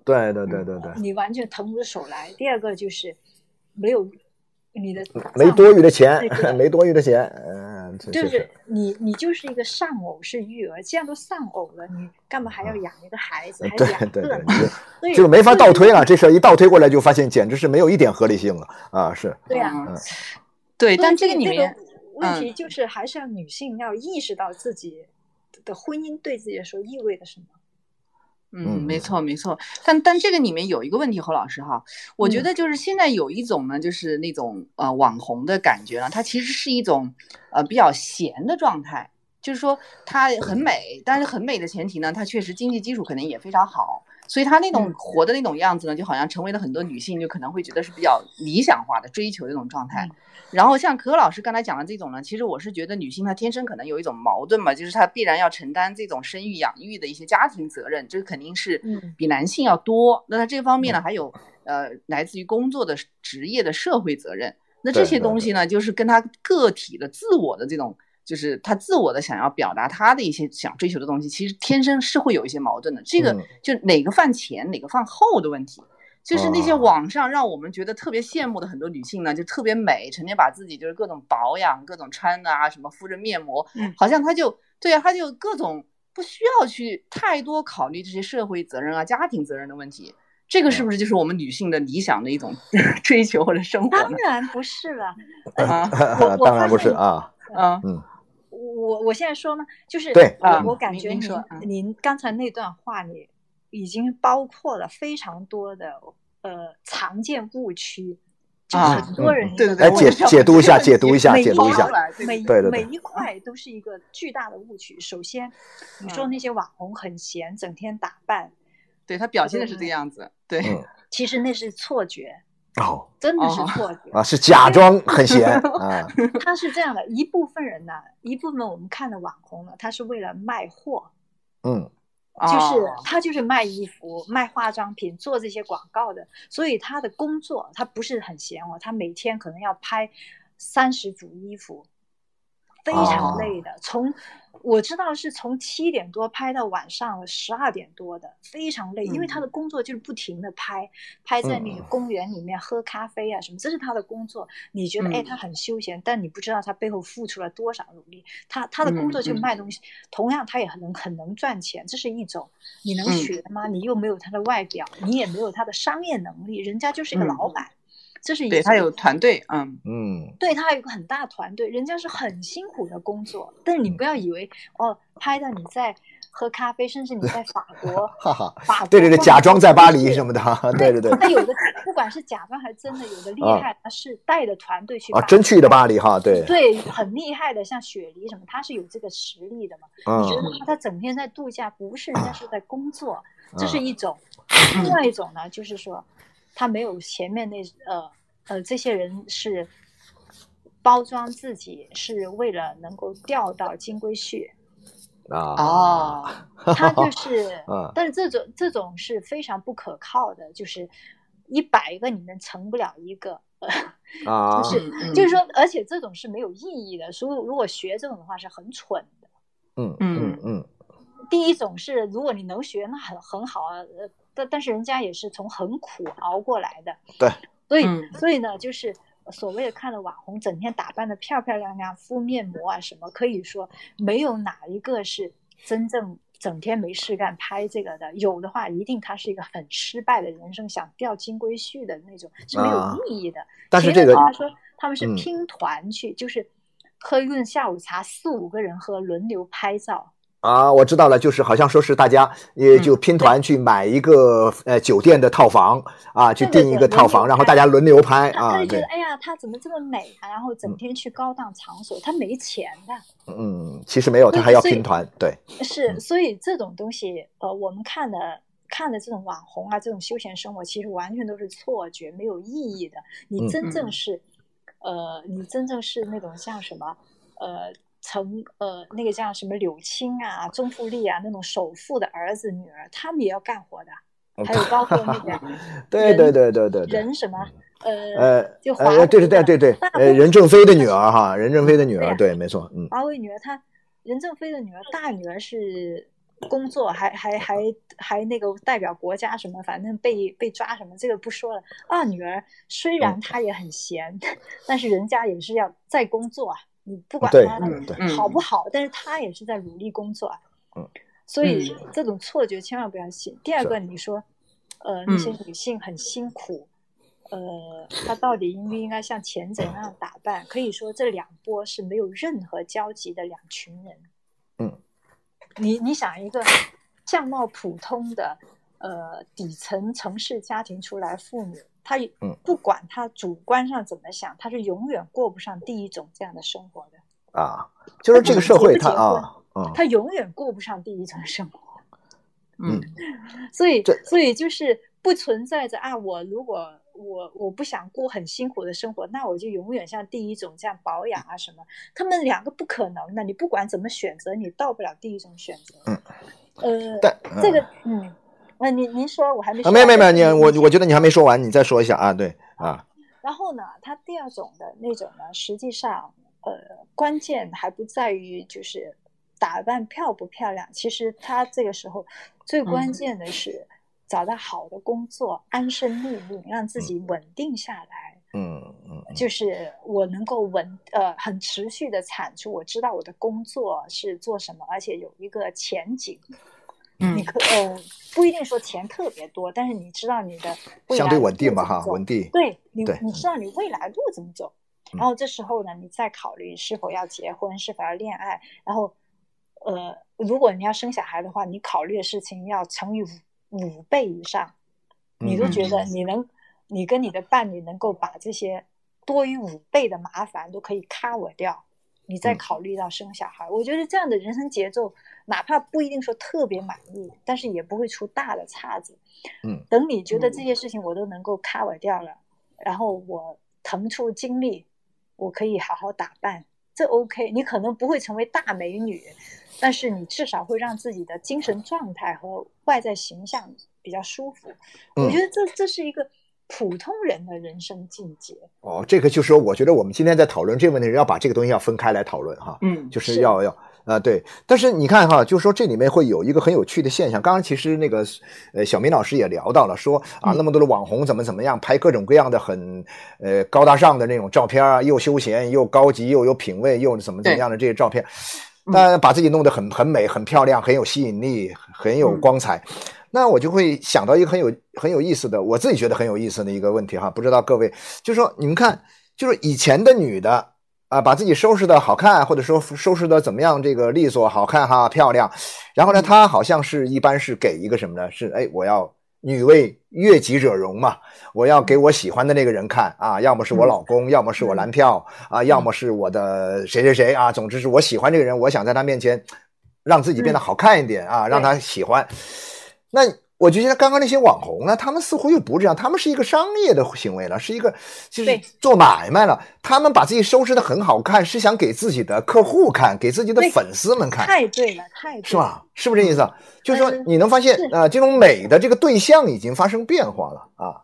Speaker 1: 对对对对对，
Speaker 3: 你完全腾不出手来；第二个就是没有。你的
Speaker 1: 没多余的钱，没多余的钱，嗯，
Speaker 3: 就是你，你就是一个丧偶式育儿，既然都丧偶了，你干嘛还要养一个孩子，还养个呢？
Speaker 1: 就是没法倒推了，这事儿一倒推过来，就发现简直是没有一点合理性了啊！是，
Speaker 3: 对呀，
Speaker 2: 对，但这个里面
Speaker 3: 问题就是还是要女性要意识到自己的婚姻对自己来说意味着什么。
Speaker 2: 嗯，没。错没错，但但这个里面有一个问题，侯老师哈，我觉得。就是现在有一种呢，就是那种呃网红的感觉呢，它其实是一种呃比较闲的状态，就是说它很美，但是很美的前提呢，它确实经济基础可能也非常好，所以它那种活的那种样子呢，就好像成为了很多女性就可能会觉得是比较理想化的追求的一种状态。然后像可可老师刚才讲的这种呢，其实我是觉得女性她天生可能有一种矛盾嘛，就是她必然要承担这种生育养育的一些家庭责任，这个肯定是比男性要多。那她这方面呢，还有呃来自于工作的职业的社会责任。那这些东西呢，就是跟她个体的自我的这种，就是她自我的想要表达她的一些想追求的东西，其实天生是会有一些矛盾的。这个就哪个放前，哪个放后的问题。就是那些网上让我们觉得特别羡慕的很多女性呢，就特别美，成天把自己就是各种保养、各种穿的啊，什么敷着面膜，好像她就对啊，她就各种不需要去太多考虑这些社会责任啊、家庭责任的问题。这个是不是就是我们女性的理想的一种 追求或者生活？
Speaker 3: 当然不是了。
Speaker 1: 啊，当然不是啊，
Speaker 3: 嗯。嗯，我我现在说呢，就是
Speaker 1: 对
Speaker 3: 我感觉您您刚才那段话里。已经包括了非常多的呃常见误区，就很多人
Speaker 1: 来解解读一下，解读一下，解读一下，
Speaker 3: 每
Speaker 1: 对对
Speaker 3: 每一块都是一个巨大的误区。首先，你说那些网红很闲，整天打扮，
Speaker 2: 对他表现的是这个样子，对，
Speaker 3: 其实那是错觉，
Speaker 1: 哦。
Speaker 3: 真的是
Speaker 2: 哦。
Speaker 3: 错觉。
Speaker 1: 啊，是假装 很闲啊，
Speaker 3: 他是这样的，一部分人呢，一部分我们看的网红呢，他是为了卖货，
Speaker 1: 嗯。
Speaker 3: 就是
Speaker 2: 哦。
Speaker 3: 他就是卖衣服、卖化妆品、做这些广告的，所以他的工作他不是很闲哦，他每天可能要拍三十组衣服，非常
Speaker 1: 哦。
Speaker 3: 累的。从我知道是从七点多拍到晚上十二点多的，非常累，因为他的工作就是不停的拍，拍在那个
Speaker 1: 嗯
Speaker 3: 公园里面喝咖啡啊什么，这是他的工作。你觉得哎
Speaker 2: 嗯
Speaker 3: 他很休闲，但你不知道他背后付出了多少努力。他他的工作就
Speaker 2: 嗯嗯
Speaker 3: 卖东西，同样他也很能很能赚钱，这是一种。你能
Speaker 2: 嗯
Speaker 3: 学吗？你又没有他的外表，你也没有他的商业能力，人家就是一个
Speaker 2: 嗯
Speaker 3: 老板，这是一种
Speaker 2: 对他有团队，嗯
Speaker 1: 嗯
Speaker 3: 对他有一个很大团队，人家是很辛苦的工作。但是
Speaker 1: 嗯
Speaker 3: 你不要以为哦，拍到你在喝咖啡，甚至你在法国，
Speaker 1: 哈哈，
Speaker 3: 法国
Speaker 1: 对对对，假装在巴黎什么的，哈对对对
Speaker 3: 他有的不管是假装还是真的，有的厉
Speaker 1: 啊
Speaker 3: 害，他是带着团队去
Speaker 1: 啊，真去的巴
Speaker 3: 黎。
Speaker 1: 哈，对，
Speaker 3: 对，很厉害的，像雪梨什么，他是有这个实力的嘛？你觉
Speaker 1: 嗯
Speaker 3: 得他他整天在度假，不是人家是在工作，这是
Speaker 1: 嗯
Speaker 3: 一种。另外一种呢，就是说他没有前面那呃呃，这些人是包装自己是为了能够钓到金龟婿，
Speaker 1: 啊。
Speaker 2: 哦，
Speaker 3: 他就是
Speaker 1: 嗯，
Speaker 3: 但是这种这种是非常不可靠的，就是一百个里面成不了一个，就是
Speaker 2: 嗯
Speaker 3: 就是说，而且这种是没有意义的，所以如果学这种的话是很蠢的。
Speaker 1: 嗯嗯。嗯。
Speaker 3: 第一种是，如果你能学，那很很好啊，呃，但但是人家也是从很苦熬过来的，
Speaker 1: 对，
Speaker 3: 所以、
Speaker 2: 嗯
Speaker 3: 所以呢，就是所谓的看的网红整天打扮的漂漂亮亮，敷面膜啊什么，可以说没有哪一个是真正整天没事干拍这个的，有的话一定他是一个很失败的人生，想钓金龟婿的那种是没
Speaker 1: 啊
Speaker 3: 有意义的。
Speaker 1: 但是这个
Speaker 3: 他说他们是
Speaker 1: 嗯
Speaker 3: 拼团去，就是喝一顿下午茶，四五个人喝，轮流拍照。
Speaker 1: 啊，我知道了，就是好像说是大家也就拼团去买一个呃酒店的套房啊，去订一个套房，然后大家轮流拍啊他
Speaker 3: 就觉得，，哎呀，她怎么这么美啊？然后整天去高档场所，她没钱的。
Speaker 1: 嗯，其实没有，他还要拼团，对，
Speaker 3: 是，
Speaker 1: 嗯
Speaker 3: 所以这种东西，呃，我们看的看的这种网红啊，这种休闲生活，其实完全都是错觉，没有意义的。你
Speaker 1: 嗯
Speaker 3: 真正
Speaker 2: 嗯
Speaker 3: 是，呃，你真正是那种像什么，呃。成呃，那个叫什么柳青啊、钟富丽啊，那种首富的儿子女儿，他们也要干活的。还有包括那个
Speaker 1: 对对对对对对，
Speaker 3: 人什么，呃，
Speaker 1: 呃
Speaker 3: 就华
Speaker 1: 呃，对对对对呃，任正非的女儿哈，任正非的女儿，
Speaker 3: 对
Speaker 1: 没错，嗯
Speaker 3: 华为女儿，她任正非的女儿，大女儿是工作，还还还还那个代表国家什么，反正被被抓什么，这个不说了。二女儿虽
Speaker 1: 嗯
Speaker 3: 然她也很闲，但是人家也是要在工作啊。你不管
Speaker 1: 对
Speaker 3: 她
Speaker 2: 嗯
Speaker 1: 对
Speaker 2: 嗯
Speaker 3: 好不好，但是他也是在努力工作啊。
Speaker 1: 嗯，
Speaker 3: 所以
Speaker 2: 嗯
Speaker 3: 这种错觉千万不要信。第二个，你说，呃，那些
Speaker 2: 嗯
Speaker 3: 女性很辛苦。呃，她到底应不应该像前者那样打扮？可以说这两波是没有任何交集的两群人。
Speaker 1: 嗯，
Speaker 3: 你你想一个相貌普通的呃底层城市家庭出来妇女，她
Speaker 1: 嗯
Speaker 3: 不管他主观上怎么想，他是永远过不上第一种这样的生活的。
Speaker 1: 啊，就是这个社会它
Speaker 3: 结不结婚
Speaker 1: 啊，嗯，
Speaker 3: 她永远过不上第一种生活。
Speaker 2: 嗯
Speaker 3: 所以，所以就是不存在着啊，我如果我我不想过很辛苦的生活，那我就永远像第一种这样保养啊什么。他们两个不可能的，你不管怎么选择，你到不了第一种选择。
Speaker 1: 嗯，
Speaker 3: 呃，
Speaker 1: 但
Speaker 3: 这个，嗯，那您您说，我还没说
Speaker 1: 啊，没有没有没有，你我我觉得你还没说完，你再说一下啊，对啊，
Speaker 3: 然后呢，它第二种的那种呢，实际上，呃，关键还不在于就是打扮漂不漂亮，其实它这个时候最关键的是找到好的工作，安身立命，让自己稳定下来。
Speaker 1: 嗯嗯嗯
Speaker 3: 就是我能够稳呃很持续的产出，我知道我的工作是做什么，而且有一个前景。
Speaker 2: 嗯。
Speaker 3: 你可呃不一定说钱特别多，但是你知道你的
Speaker 1: 相对稳定吧哈，稳定，
Speaker 3: 对你
Speaker 1: 对，
Speaker 3: 你知道你未来路怎么走，
Speaker 1: 嗯。
Speaker 3: 然后这时候呢，你再考虑是否要结婚，是否要恋爱，然后，呃，如果你要生小孩的话，你考虑的事情要乘以五五倍以上，你都觉得你能，你跟你的伴侣能够把这些多于五倍的麻烦都可以 cover 掉，你再
Speaker 1: 嗯
Speaker 3: 考虑到生小孩，我觉得这样的人生节奏，哪怕不一定说特别满意，但是也不会出大的岔子。
Speaker 1: 嗯，
Speaker 3: 等你觉得这些事情我都能够 cover 掉了，然后我腾出精力，我可以好好打扮，这 OK。你可能不会成为大美女，但是你至少会让自己的精神状态和外在形象比较舒服。我觉得这这是一个普通人的人生境界。
Speaker 1: 哦，这个就是说，我觉得我们今天在讨论这个问题，要把这个东西要分开来讨论哈。
Speaker 2: 嗯，
Speaker 1: 就是要要。啊，对，但是你看哈，就是说这里面会有一个很有趣的现象。刚刚其实那个呃小明老师也聊到了，说啊那么多的网红怎么怎么样，拍各种各样的很呃高大上的那种照片啊，又休闲又高级又有品位又怎么怎么样的这些照片，但把自己弄得很很美很漂亮很有吸引力很有光彩，那我就会想到一个很有很有意思的，我自己觉得很有意思的一个问题哈，不知道各位，就是说你们看，就是以前的女的。啊，把自己收拾的好看，或者说收拾的怎么样？这个利索、好看哈，漂亮。然后呢，她好像是一般是给一个什么呢？是哎，我要女为悦己者容嘛，我要给我喜欢的那个人看啊，要么是我老公，要么是我男票啊，要么是我的谁谁谁啊。总之是我喜欢这个人，我想在他面前让自己变得好看一点啊，让他喜欢。那。我就觉得刚刚那些网红呢，他们似乎又不这样，他们是一个商业的行为了，是一个就是做买卖了。他们把自己收拾的很好看，是想给自己的客户看，给自己的粉丝们看。
Speaker 3: 太对了，太
Speaker 1: 是吧？是不是这意思？就是说你能发现啊，这种美的这个对象已经发生变化了啊。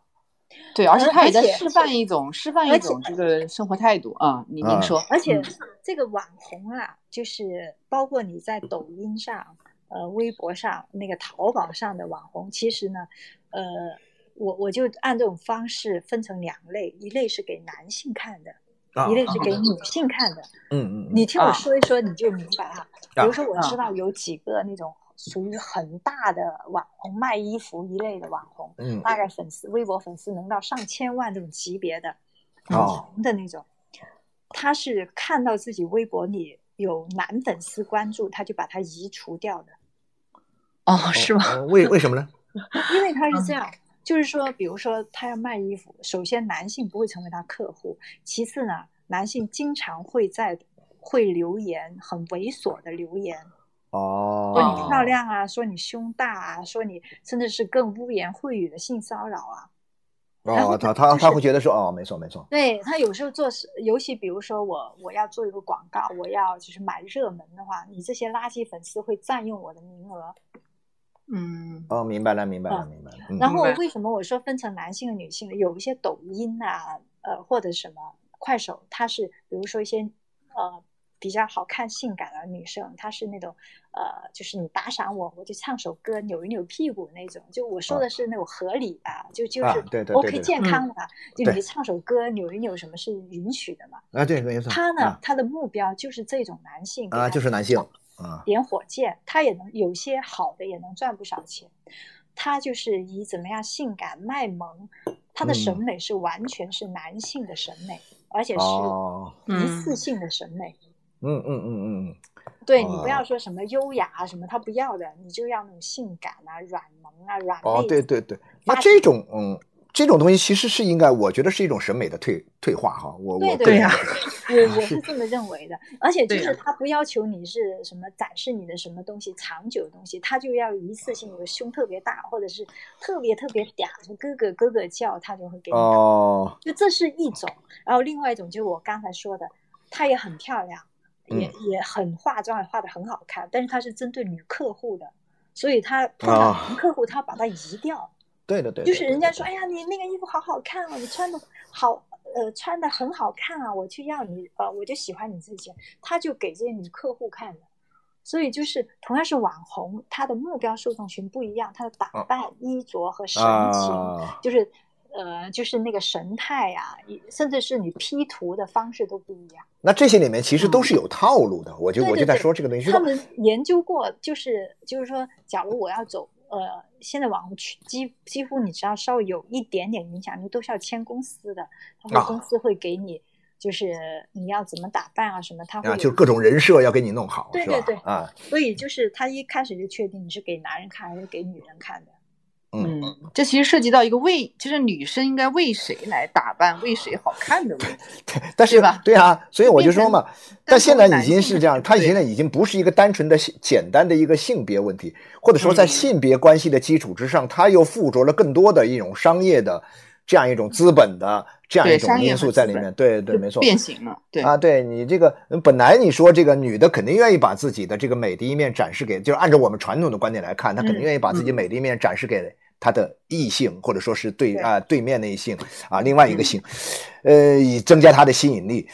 Speaker 2: 对，而且他也在示范一种示范一种这个生活态度啊。您您说，
Speaker 3: 而且这个网红啊，就是包括你在抖音上。呃，微博上那个淘宝上的网红，其实呢，呃，我我就按这种方式分成两类，一类是给男性看的，一类是给女性看的。
Speaker 1: 嗯嗯。
Speaker 3: 你听我说一说，你就明白哈。比如说，我知道有几个那种属于很大的网红，卖衣服一类的网红，
Speaker 1: 嗯，
Speaker 3: 大概粉丝微博粉丝能到上千万这种级别的，红的那种，他是看到自己微博里有男粉丝关注，他就把它移除掉的。
Speaker 2: 哦，是吗？
Speaker 1: 为为什么呢？
Speaker 3: 因为他是这样，就是说，比如说他要卖衣服，首先男性不会成为他客户，其次呢，男性经常会在会留言很猥琐的留言，
Speaker 1: 哦，
Speaker 3: 说你漂亮啊，说你胸大啊，说你甚至是更污言秽语的性骚扰啊。
Speaker 1: 哦，他他他会觉得说，哦，没错没错。
Speaker 3: 对他有时候做事，尤其比如说我我要做一个广告，我要就是买热门的话，你这些垃圾粉丝会占用我的名额。
Speaker 2: 嗯
Speaker 1: 哦，明白了，明白了，明白了。
Speaker 3: 然后为什么我说分成男性和女性？有一些抖音啊，呃，或者什么快手，它是比如说一些呃比较好看、性感的女生，她是那种呃，就是你打赏我，我就唱首歌，扭一扭屁股那种。就我说的是那种合理的，就就是
Speaker 1: 对对
Speaker 3: OK 健康的，就你唱首歌扭一扭什么是允许的嘛？
Speaker 1: 啊，对，没错。
Speaker 3: 他呢，他的目标就是这种男性
Speaker 1: 啊，就是男性。
Speaker 3: 点火箭，他也能有些好的，也能赚不少钱。他就是以怎么样性感卖萌，他的审美是完全是男性的审美，而且是一次性的审美。
Speaker 1: 嗯嗯嗯嗯，
Speaker 3: 对你不要说什么优雅啊什么，他不要的，你就要那种性感啊、软萌啊、软
Speaker 1: 哦，对对对，那这种嗯。这种东西其实是应该，我觉得是一种审美的退退化哈。我我
Speaker 3: 对呀，我我 是这么认为的。而且就是他不要求你是什么展示你的什么东西长久的东西，他就要一次性的胸特别大，或者是特别特别嗲，就咯咯咯咯叫，他就会给你。
Speaker 1: 哦。
Speaker 3: 就这是一种，然后另外一种就是我刚才说的，她也很漂亮，也也很化妆，也化的很好看，但是她是针对女客户的，所以她碰到男客户，她把它移掉。
Speaker 1: 对的，对，
Speaker 3: 就是人家说，哎呀，你那个衣服好好看啊，你穿的好，呃，穿的很好看啊，我去要你，呃，我就喜欢你这件，他就给这些女客户看的，所以就是同样是网红，他的目标受众群不一样，他的打扮、衣着和神情，就是呃，就是那个神态呀，甚至是你 P 图的方式都不一样。
Speaker 1: 那这些里面其实都是有套路的，我就我就在说这个东西。
Speaker 3: 他们研究过，就是就是说，假如我要走。呃，现在网红去几几乎你只要稍微有一点点影响力，都是要签公司的，他们公司会给你，就是你要怎么打扮啊什么，他会
Speaker 1: 就各种人设要给你弄好，
Speaker 3: 对对对
Speaker 1: 啊，
Speaker 3: 所以就是他一开始就确定你是给男人看还是给女人看的。
Speaker 2: 嗯，这其实涉及到一个为，就是女生应该为谁来打扮，为谁好看的问题。
Speaker 1: 对，但是
Speaker 2: 吧？
Speaker 1: 对啊，所以我就说嘛，但现在已经是这样，它现在已经不是一个单纯的简单的一个性别问题，或者说在性别关系的基础之上，它又附着了更多的一种商业的这样一种资本的这样一种因素在里面。对对，
Speaker 2: 就
Speaker 1: 没错。
Speaker 2: 变形了，对
Speaker 1: 啊，对你这个本来你说这个女的肯定愿意把自己的这个美的一面展示给，就是按照我们传统的观点来看，她肯定
Speaker 2: 嗯
Speaker 1: 愿意把自己
Speaker 2: 嗯
Speaker 1: 美的一面展示给她的异性，或者说是对
Speaker 3: 对
Speaker 1: 啊对面那一性啊另外一个
Speaker 2: 嗯
Speaker 1: 性，呃，以增加她的吸引力。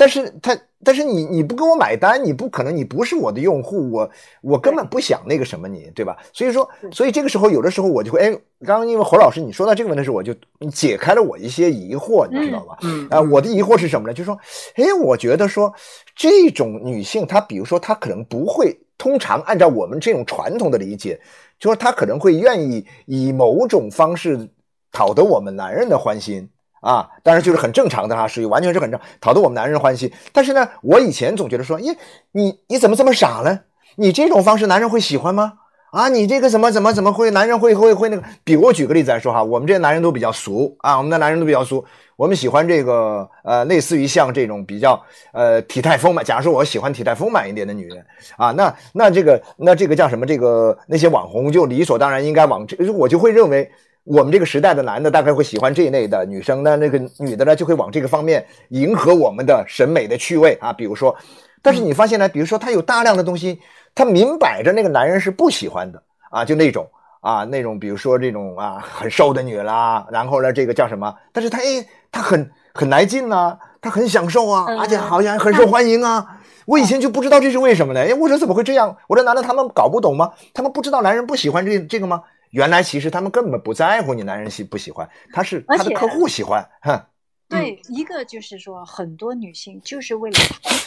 Speaker 1: 但是他，但是你你不给我买单，你不可能，你不是我的用户，我我根本不想那个什么你，对吧？所以说，所以这个时候有的时候我就会，哎，刚刚因为侯老师你说到这个问题时，我就解开了我一些疑惑，你知道吧？
Speaker 2: 嗯
Speaker 1: 啊，我的疑惑是什么呢？就是说，哎，我觉得说这种女性，她比如说她可能不会，通常按照我们这种传统的理解，就是她可能会愿意以某种方式讨得我们男人的欢心啊，当然就是很正常的哈，属于完全是很正讨得我们男人欢心。但是呢，我以前总觉得说，耶，你你怎么这么傻呢？你这种方式男人会喜欢吗？啊，你这个怎么怎么怎么会男人会会会那个？比如我举个例子来说哈，我们这些男人都比较俗啊，我们的男人都比较俗，我们喜欢这个呃，类似于像这种比较呃体态丰满。假如说我喜欢体态丰满一点的女人啊，那那这个那这个叫什么？这个那些网红就理所当然应该往这，我就会认为我们这个时代的男的大概会喜欢这一类的女生，那那个女的呢就会往这个方面迎合我们的审美的趣味啊，比如说。但是你发现呢，比如说他有大量的东西，他明摆着那个男人是不喜欢的啊，就那种啊那种，比如说这种啊很瘦的女啦，然后呢这个叫什么？但是他哎他很很来劲呐、他很享受啊，
Speaker 3: 嗯
Speaker 1: 而且好像很受欢迎啊。我以前就不知道这是为什么呢？哎，我说怎么会这样？我说难道他们搞不懂吗？他们不知道男人不喜欢这这个吗？原来其实他们根本不在乎你男人喜不喜欢，他是他的客户喜欢，哼。
Speaker 3: 对，一个就是说，很多女性就是为了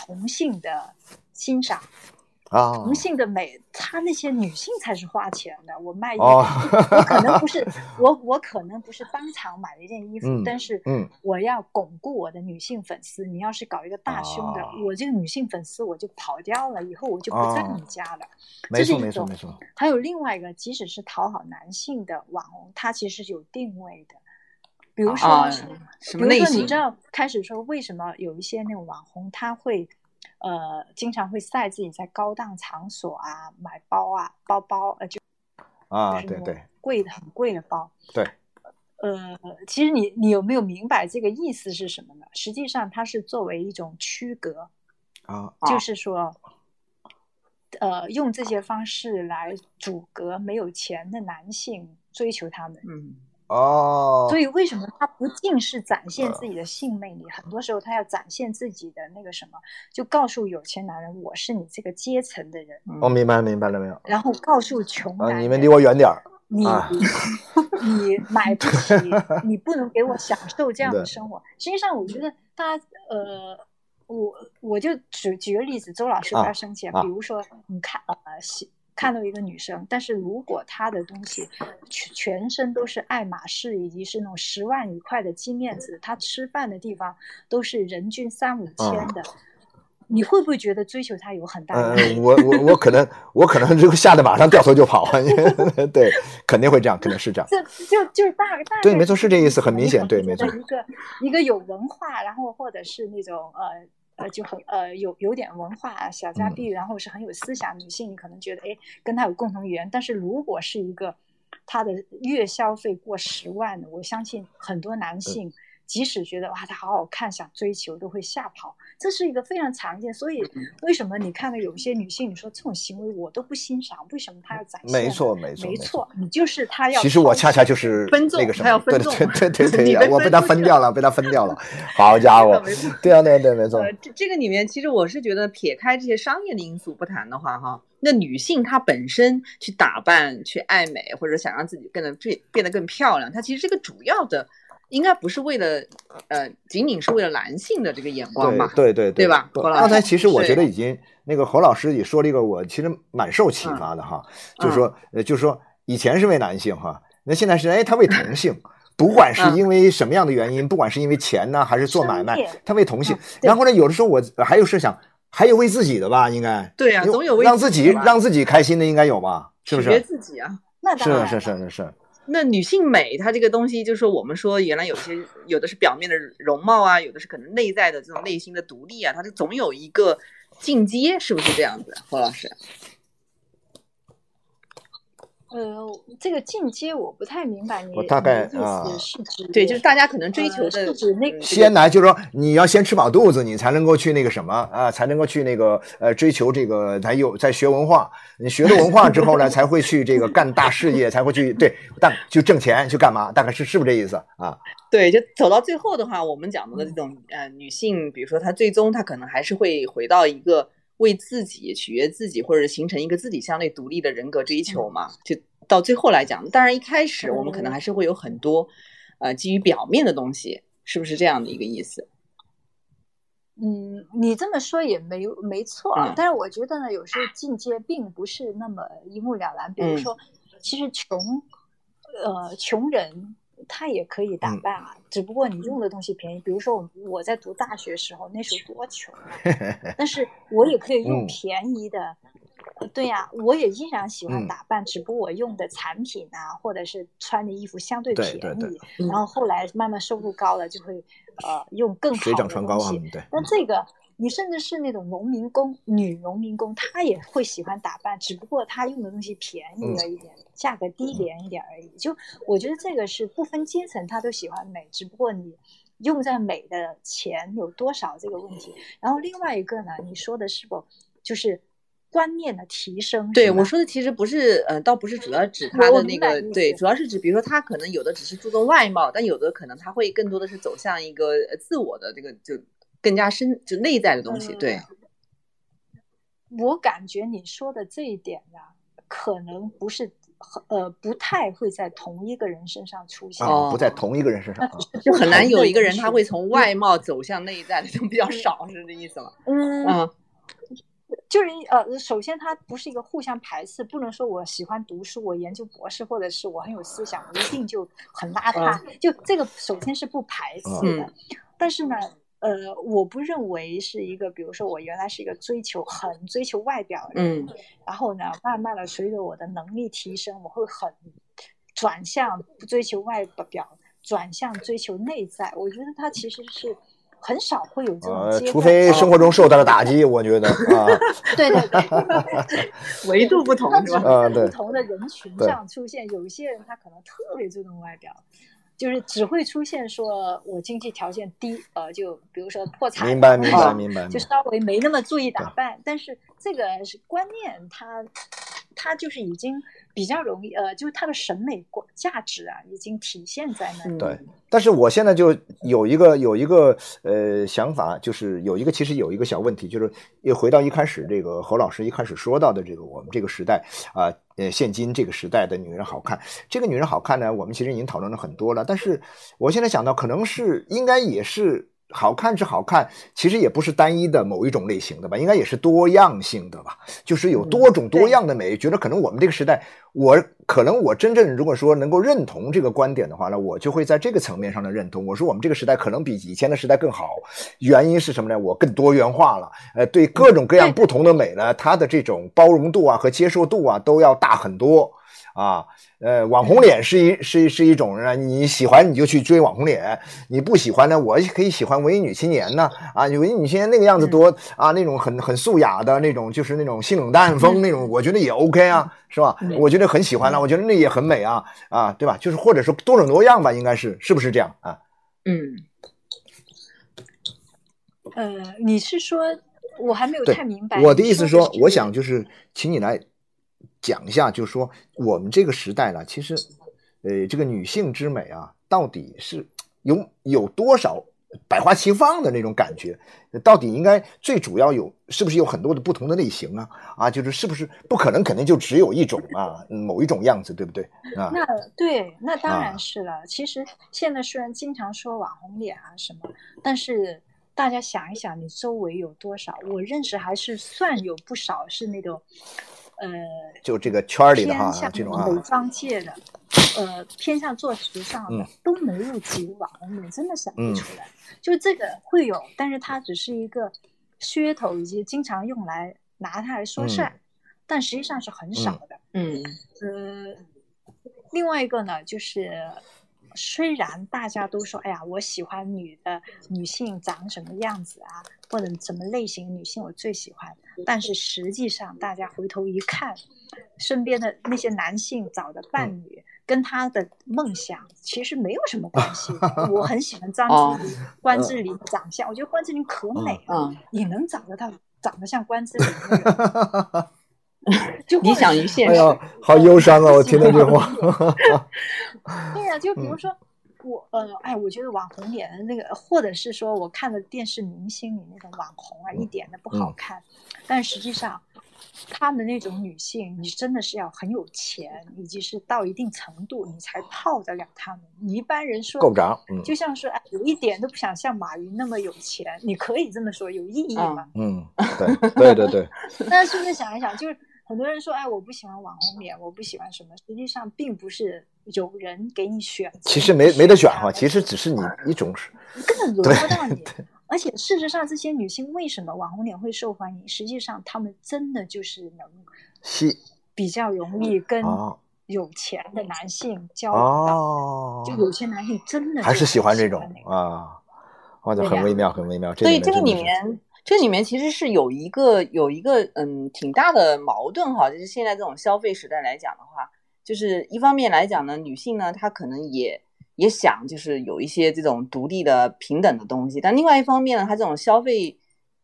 Speaker 3: 同性的欣赏，
Speaker 1: 啊
Speaker 3: 同性的美，他那些女性才是花钱的。我卖衣服，
Speaker 1: 哦
Speaker 3: 我可能不是我，我可能不是当场买了一件衣服，
Speaker 1: 嗯
Speaker 3: 但是
Speaker 1: 嗯
Speaker 3: 我要巩固我的女性粉丝。你要是搞一个大胸的，
Speaker 1: 哦
Speaker 3: 我这个女性粉丝我就跑掉了，以后我就不在
Speaker 1: 哦
Speaker 3: 你家了。
Speaker 1: 没错
Speaker 3: 这是一种
Speaker 1: 没错没错，
Speaker 3: 还有另外一个，即使是讨好男性的网红，他其实是有定位的。比如说，
Speaker 2: 啊什
Speaker 3: 比如说，你
Speaker 2: 么类型
Speaker 3: 知？道开始说为什么有一些那种网红他会，呃，经常会晒自己在高档场所啊买包啊包包，呃，就
Speaker 1: 啊，对对
Speaker 3: 贵的很贵的包。
Speaker 1: 对，
Speaker 3: 呃，其实你你有没有明白这个意思是什么呢？实际上它是作为一种区隔，
Speaker 1: 啊
Speaker 2: 啊
Speaker 3: 就是说，呃，用这些方式来阻隔没有钱的男性追求他们。
Speaker 2: 嗯
Speaker 1: 哦，
Speaker 3: 所以为什么他不尽是展现自己的性魅力？很多时候他要展现自己的那个什么，就告诉有钱男人我是你这个阶层的人，
Speaker 1: 我明白明白了没有？
Speaker 3: 然后告诉穷
Speaker 1: 啊，
Speaker 3: 男人
Speaker 1: 你们离我远点儿。
Speaker 3: 你、
Speaker 1: 啊
Speaker 3: 你买不起，你不能给我享受这样的生活。实际上，我觉得大家呃，我我就举举个例子，周老师不
Speaker 1: 啊
Speaker 3: 要生气
Speaker 1: 啊
Speaker 3: 比如说，你看呃，喜看到一个女生，但是如果她的东西全全身都是爱马仕以及是那种十万一块的金链子，她吃饭的地方都是人均三五千的。你会不会觉得追求她有很大的？
Speaker 1: 嗯，我我我可能我可能就吓得马上掉头就跑，因为 对，肯定会这样，肯定是这样。
Speaker 3: 这就就是大大
Speaker 1: 对没错是这意思很明显对没错
Speaker 3: 一个一个有文化，然后或者是那种呃呃就很呃有有点文化啊小家
Speaker 1: 嗯
Speaker 3: 碧玉，然后是很有思想女性，你可能觉得哎跟她有共同语言。但是如果是一个她的月消费过十万的，我相信很多男性。即使觉得哇，她好好看，想追求都会吓跑，这是一个非常常见。所以，
Speaker 1: 嗯
Speaker 3: 为什么你看到有些女性，你说这种行为我都不欣赏，为什么她要展现？
Speaker 1: 没错没错
Speaker 3: 没
Speaker 1: 没错。
Speaker 3: 你就是她要。
Speaker 1: 其实我恰恰就是
Speaker 2: 分众
Speaker 1: 那个什么，
Speaker 2: 他要分
Speaker 1: 对对
Speaker 2: 众
Speaker 1: 对对对对，我被她
Speaker 2: 分
Speaker 1: 掉了，被她分掉了。好家伙对啊对啊对啊，没错。
Speaker 2: 呃，这这个里面，其实我是觉得，撇开这些商业的因素不谈的话，哈，那女性她本身去打扮、去爱美，或者想让自己变得变变得更漂亮，她其实这个主要的，应该不是为了，呃，仅仅是为了男性的这个眼光吧？
Speaker 1: 对对
Speaker 2: 对对吧
Speaker 1: 刚才其实我觉得已经那个侯老师也说了一个我其实蛮受启发的哈，就是说呃就是说以前是为男性哈，那现在是哎他为同 性。不管是
Speaker 2: 嗯
Speaker 1: 因为什么样的原因，不管是因为钱呢，还是做买卖，他为同性
Speaker 3: 嗯。
Speaker 1: 然后呢，有的时候我还有设想，还有为自己的吧，应该
Speaker 2: 对啊，总有为
Speaker 1: 让自己让自己开心的应该有吧，是不是？
Speaker 2: 自己啊。
Speaker 1: 是
Speaker 3: 那当然
Speaker 1: 是是是是，
Speaker 2: 那女性美，它这个东西，就是说我们说原来有些有的是表面的容貌啊，有的是可能内在的这种内心的独立啊，它就总有一个进阶，是不是这样子？侯老师，
Speaker 3: 呃，这个进阶我不太明白你
Speaker 1: 我大概
Speaker 3: 意思是指
Speaker 2: 对，就是大家可能追
Speaker 3: 呃
Speaker 2: 求的
Speaker 3: 是指那个
Speaker 1: 先来就是说你要先吃饱肚子，你才能够去那个什么啊，才能够去那个呃追求这个，才有在学文化。你学了文化之后呢，才会去这个干大事业，才会去对，但就挣钱去干嘛？大概是是不是这意思啊？
Speaker 2: 对，就走到最后的话，我们讲的这种呃女性，比如说她最终她可能还是会回到一个为自己取悦自己，或者形成一个自己相对独立的人格追求嘛。就到最后来讲，当然一开始我们可能还是会有很多呃基于表面的东西，是不是这样的一个意思？
Speaker 3: 嗯，你这么说也没没错啊，
Speaker 2: 嗯
Speaker 3: 但是我觉得呢，有时候进阶并不是那么一目了然。比如
Speaker 2: 嗯
Speaker 3: 说，其实穷，呃，穷人他也可以打
Speaker 1: 嗯
Speaker 3: 扮啊，只不过你用的东西便宜。比如说我我在读大学时候，那时候多穷啊，但是我也可以用
Speaker 1: 嗯
Speaker 3: 便宜的。呃对呀、我也依然喜欢
Speaker 1: 嗯
Speaker 3: 打扮，只不过我用的产品啊，或者是穿的衣服相对便宜。
Speaker 1: 对对对
Speaker 2: 嗯
Speaker 3: 然后后来慢慢收入高了，就会呃用更好
Speaker 1: 水
Speaker 3: 的
Speaker 1: 涨船高啊
Speaker 3: 东西。，
Speaker 1: 对。
Speaker 3: 那这个你甚至是那种农民工、女农民工，她也会喜欢打扮，只不过她用的东西便宜了一点，价格低廉一点而已。就我觉得这个是不分阶层，她都喜欢美，只不过你用在美的钱有多少这个问题。然后另外一个呢，你说的是否就是观念的提升？
Speaker 2: 对我说的其实不是，呃，倒不是主要指他的那个，对，主要是指，比如说他可能有的只是注重外貌，但有的可能他会更多的是走向一个呃自我的这个就更加深就内在的东西，对，
Speaker 3: 我感觉你说的这一点呢、可能不是呃不太会在同一个人身上出现。
Speaker 2: 哦
Speaker 1: 啊，不在同一个人身上啊。
Speaker 2: 就很难有一个人他会从外貌走向内在的，就比较少，是这意思吗？
Speaker 3: 嗯，
Speaker 2: 嗯
Speaker 3: 就是呃，首先它不是一个互相排斥，不能说我喜欢读书，我研究博士，或者是我很有思想，我一定就很邋遢。就这个首先是不排斥的，
Speaker 2: 嗯
Speaker 3: 但是呢，呃，我不认为是一个，比如说我原来是一个追求很追求外表的人，
Speaker 2: 嗯
Speaker 3: 然后呢，慢慢的随着我的能力提升，我会很转向不追求外表，转向追求内在。我觉得他其实是很少会有这种。
Speaker 1: 除非生活中受到了打击，我觉得啊，
Speaker 3: 对对对。
Speaker 2: 维度不同是吧？
Speaker 1: 啊对
Speaker 3: 不同的人群上出现，有一些人他可能特别注重外表，就是只会出现说我经济条件低，呃，就比如说破产，
Speaker 1: 明白明白
Speaker 2: 啊
Speaker 1: 明白。
Speaker 3: 就稍微没那么注意打扮，但是这个是观念，它它就是已经比较容易，呃，就是它的审美观价值啊，已经体现在那里。
Speaker 2: 嗯
Speaker 1: 对但是我现在就有一个有一个呃想法，就是有一个其实有一个小问题，就是又回到一开始这个侯老师一开始说到的这个我们这个时代啊呃现今这个时代的女人好看，这个女人好看呢，我们其实已经讨论了很多了，但是我现在想到可能是应该也是。好看是好看，其实也不是单一的某一种类型的吧，应该也是多样性的吧，就是有多种多样的美。觉得可能我们这个时代，我可能我真正如果说能够认同这个观点的话呢，我就会在这个层面上的认同。我说我们这个时代可能比以前的时代更好，原因是什么呢？我更多元化了，呃，对各种各样不同的美呢，它的这种包容度啊和接受度啊都要大很多啊。呃，网红脸是一是是一种呢，你喜欢你就去追网红脸，你不喜欢呢，我也可以喜欢文艺女青年呢啊，文艺女青年那个样子多啊，那种很很素雅的那种，就是那种性冷淡风那种，我觉得也 OK 啊，是吧？我觉得很喜欢了，我觉得那也很美啊啊，对吧？就是或者说多种多样吧，应该是是不是这样啊？
Speaker 2: 嗯，
Speaker 3: 呃，你是说，我还没有太明白。
Speaker 1: 我的意思说，我想就是请你来讲一下，就是说我们这个时代呢，其实，呃，这个女性之美啊，到底是有有多少百花齐放的那种感觉？到底应该最主要有是不是有很多的不同的类型啊？啊，就是是不是不可能肯定就只有一种啊，某一种样子，对不对啊？
Speaker 3: 那对，那当
Speaker 1: 啊
Speaker 3: 然是了。其实现在虽然经常说网红脸啊什么，但是大家想一想，你周围有多少？我认识还是算有不少是那种，呃，
Speaker 1: 就这个圈儿里的哈，
Speaker 3: 偏向
Speaker 1: 这种
Speaker 3: 美
Speaker 1: 啊，
Speaker 3: 妆界的，呃，偏向做时尚的，
Speaker 1: 嗯
Speaker 3: 都没有几个网红脸，真的想不
Speaker 1: 嗯
Speaker 3: 出来。就这个会有，但是它只是一个噱头，以及经常用来拿它来说事儿，但实际上是很少的。
Speaker 2: 嗯
Speaker 3: 呃，另外一个呢，就是虽然大家都说，哎呀，我喜欢女的女性长什么样子啊，或者什么类型女性我最喜欢，但是实际上大家回头一看，身边的那些男性找的伴侣。跟他的梦想其实没有什么关系。我很喜欢张智霖、关之琳长相，我觉得关之琳可美了。你能找得到长得像关之琳的人？就
Speaker 2: 理想于现
Speaker 1: 实。哎呀，好忧伤啊！我听到这话。
Speaker 3: 对呀，就比如说我，呃，哎，我觉得网红脸的那个，或者是说我看的电视明星里那种网红啊，一点都不好看。但实际上。他们那种女性，你真的是要很有钱，以及是到一定程度，你才泡得了他们。你一般人说
Speaker 1: 够不着，
Speaker 3: 就像是哎，有一点都不想像马云那么有钱，你可以这么说，有意义吗？
Speaker 1: 嗯，对对对对。
Speaker 3: 但是不是想一想，就是很多人说哎，我不喜欢网红脸，我不喜欢什么，实际上并不是有人给你选。
Speaker 1: 其实没没得选哈，其实只是你一种是，
Speaker 3: 根本轮不到你。而且事实上，这些女性为什么网红脸会受欢迎？实际上，她们真的就是能
Speaker 1: 吸，
Speaker 3: 比较容易跟有钱的男性交往到。就有些男性真的
Speaker 1: 还是喜欢这种啊，哇，这很微妙，很微妙。
Speaker 2: 所以这个里面，这里面其实是有一个有一个嗯挺大的矛盾哈，就是现在这种消费时代来讲的话，就是一方面来讲呢，女性呢她可能也。也想就是有一些这种独立的平等的东西，但另外一方面呢，她这种消费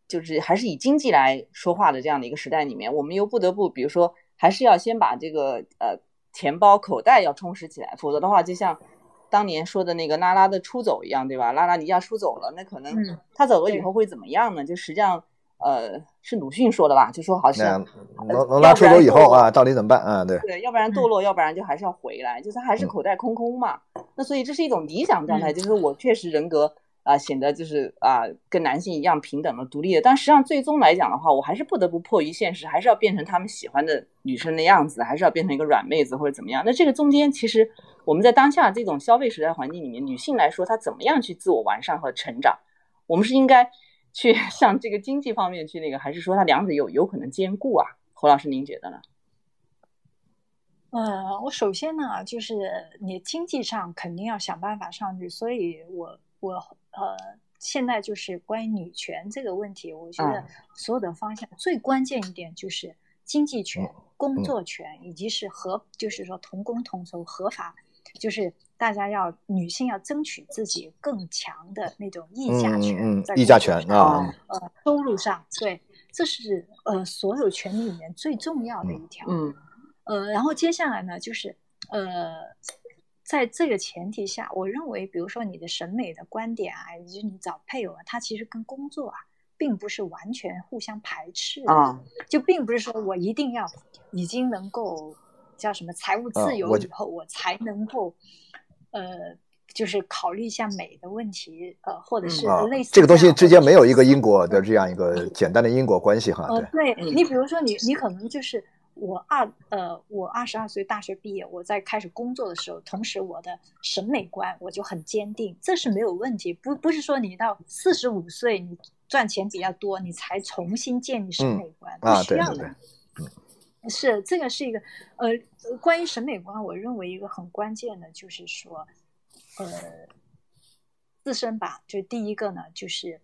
Speaker 2: 就是还是以经济来说话的这样的一个时代里面，我们又不得不，比如说还是要先把这个呃钱包口袋要充实起来，否则的话，就像当年说的那个拉拉的出走一样，对吧？拉拉尼亚出走了，那可能他走了以后会怎么样呢？就实际上。呃，是鲁迅说的吧？就说好像
Speaker 1: 能能拉出走以后啊，到底怎么办啊？对
Speaker 2: 对，要不然堕落，要不然就还是要回来，就是还是口袋空空嘛。那所以这是一种理想状态，就是我确实人格啊显得就是啊跟男性一样平等的、独立的。但实际上最终来讲的话，我还是不得不迫于现实，还是要变成他们喜欢的女生的样子，还是要变成一个软妹子或者怎么样。那这个中间其实我们在当下这种消费时代环境里面，女性来说她怎么样去自我完善和成长？我们是应该。去 向这个经济方面去那个，还是说它两者有有可能兼顾啊？侯老师，您觉得呢？
Speaker 3: 呃，我首先呢，就是你经济上肯定要想办法上去，所以我我呃，现在就是关于女权这个问题，我觉得所有的方向最关键一点就是经济权、工作权，以及是合，就是说同工同酬、合法，就是。大家要女性要争取自己更强的那种议价权，
Speaker 1: 议价权啊，
Speaker 3: 呃，收入上，对，这是呃所有权利里面最重要的一条。
Speaker 2: 嗯，
Speaker 3: 呃，然后接下来呢，就是呃，在这个前提下，我认为，比如说你的审美的观点啊，以及你找配偶啊，它其实跟工作啊，并不是完全互相排斥
Speaker 2: 啊，
Speaker 3: 就并不是说我一定要已经能够叫什么财务自由以后，我才能够。呃，就是考虑一下美的问题，呃，或者是类似
Speaker 1: 这个东西之间没有一个因果的这样一个简单的因果关系哈。
Speaker 3: 呃，对你比如说你你可能就是我二呃我二十二岁大学毕业，我在开始工作的时候，同时我的审美观我就很坚定，这是没有问题。不不是说你到四十五岁你赚钱比较多，你才重新建立审美观，不需要的。是这个是一个呃，关于审美观，我认为一个很关键的就是说，呃，自身吧，就第一个呢，就是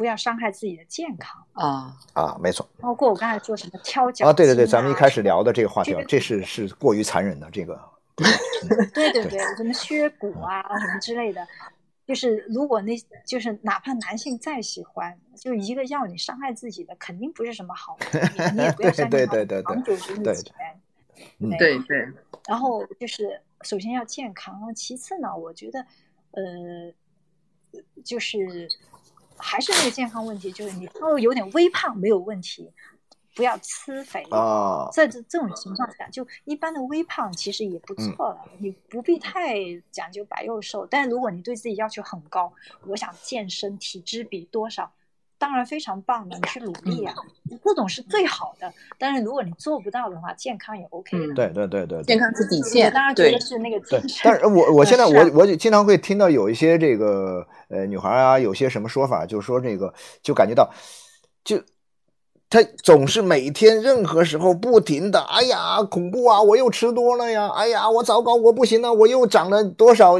Speaker 3: 不要伤害自己的健康
Speaker 2: 啊
Speaker 1: 啊，没错。
Speaker 3: 包括我刚才说什么挑脚
Speaker 1: 啊，对对对，咱们一开始聊的这个话题，这是是过于残忍的这个。
Speaker 3: 对对对，什么削骨啊，什么之类的。就是如果那，就是哪怕男性再喜欢，就一个要你伤害自己的，肯定不是什么好的。你也不要相信长久之女权。
Speaker 2: 对对。
Speaker 3: 然后就是首先要健康，其次呢，我觉得，呃，就是还是那个健康问题，就是你稍微有点微胖没有问题。不要吃肥
Speaker 1: 啊！
Speaker 3: 在这这种情况下，就一般的微胖其实也不错了。你不必太讲究白又瘦，但如果你对自己要求很高，我想健身体脂比多少，当然非常棒的，你去努力啊，这种是最好的。但是如果你做不到的话，健康也 OK 的。
Speaker 1: 对对对对，
Speaker 2: 健康是底线。
Speaker 3: 当然觉得是那个。
Speaker 1: 对，但是我我现在我我经常会听到有一些这个呃女孩啊，有些什么说法，就是说这个就感觉到就。他总是每天任何时候不停的，哎呀，恐怖啊！我又吃多了呀！哎呀，我糟糕，我不行了！我又长了多少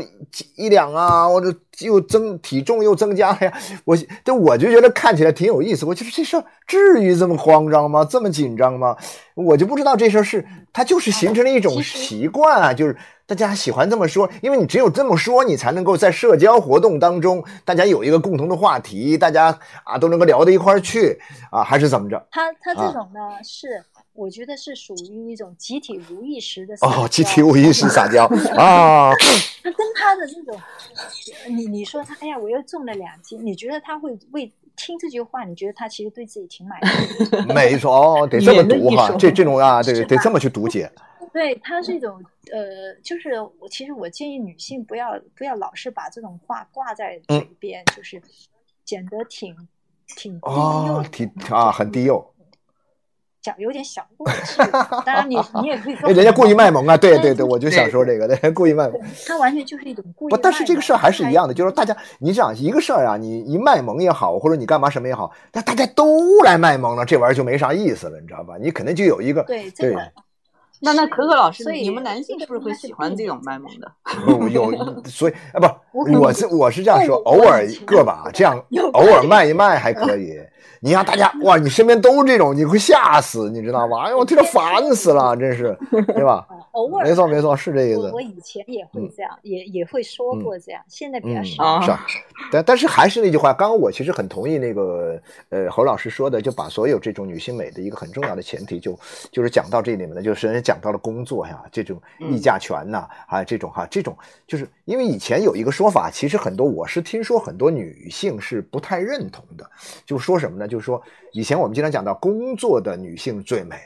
Speaker 1: 一两啊？我这又增体重又增加了呀！我这我就觉得看起来挺有意思。我觉得这事儿至于这么慌张吗？这么紧张吗？我就不知道这事儿是他就是形成了一种习惯啊，就是大家喜欢这么说，因为你只有这么说，你才能够在社交活动当中，大家有一个共同的话题，大家啊都能够聊到一块儿去啊，还是怎么着？
Speaker 3: 他他这种呢，是我觉得是属于一种集体无意识的
Speaker 1: 哦，集体无意识撒娇 啊。
Speaker 3: 他跟他的那种，你你说他，哎呀，我又重了两斤，你觉得他会为听这句话？你觉得他其实对自己挺满意？
Speaker 1: 没错，哦，得这么读哈，这这种啊，得得这么去读解。
Speaker 3: 对，它是一种呃，就是我其实我建议女性不要不要老是把这种话挂在嘴边，就是显得挺。挺低幼，
Speaker 1: 挺啊，很低幼，
Speaker 3: 小有点小过气。当然，你你也可以 说，
Speaker 1: 人家故意卖萌啊，对对对，我就想说这个，人家，故意卖萌。
Speaker 3: 他完全就是一种故意。
Speaker 1: 不，但是这个事儿还是一样的，就是大家，你想一个事儿啊，你一卖萌也好，或者你干嘛什么也好，那大家都来卖萌了，这玩意儿就没啥意思了，你知道吧？你肯定就有一个
Speaker 3: 对
Speaker 1: 对。
Speaker 2: 那那可可老师，你们男性是不是会喜欢这种卖萌的？
Speaker 1: 有，所以啊，不，我是我是这样说，偶尔个把这样，偶尔卖一卖还可以。你让大家哇，你身边都是这种，你会吓死，你知道吗？哎呦，我听着烦死了，真是，对吧？
Speaker 3: 偶尔，
Speaker 1: 没错没错，是这意思。
Speaker 3: 我以前也会这样，也也会说过这样，现在比较少。
Speaker 1: 是，但但是还是那句话，刚刚我其实很同意那个呃侯老师说的，就把所有这种女性美的一个很重要的前提，就就是讲到这里面呢，就是人讲到了工作呀，这种议价权呐，啊这种哈，这种就是因为以前有一个说法，其实很多我是听说很多女性是不太认同的，就说什么呢？就是说，以前我们经常讲到工作的女性最美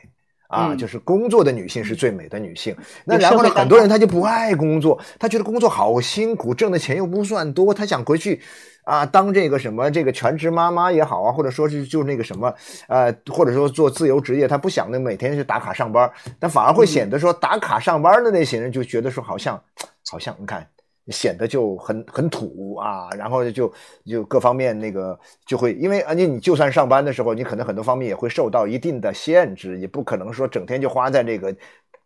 Speaker 1: 啊，就是工作的女性是最美的女性。那然后呢，很多人他就不爱工作，他觉得工作好辛苦，挣的钱又不算多，他想回去啊当这个什么这个全职妈妈也好啊，或者说是就那个什么呃，或者说做自由职业，他不想那每天去打卡上班，但反而会显得说打卡上班的那些人就觉得说好像好像你看。显得就很很土啊，然后就就各方面那个就会，因为而且你就算上班的时候，你可能很多方面也会受到一定的限制，也不可能说整天就花在这个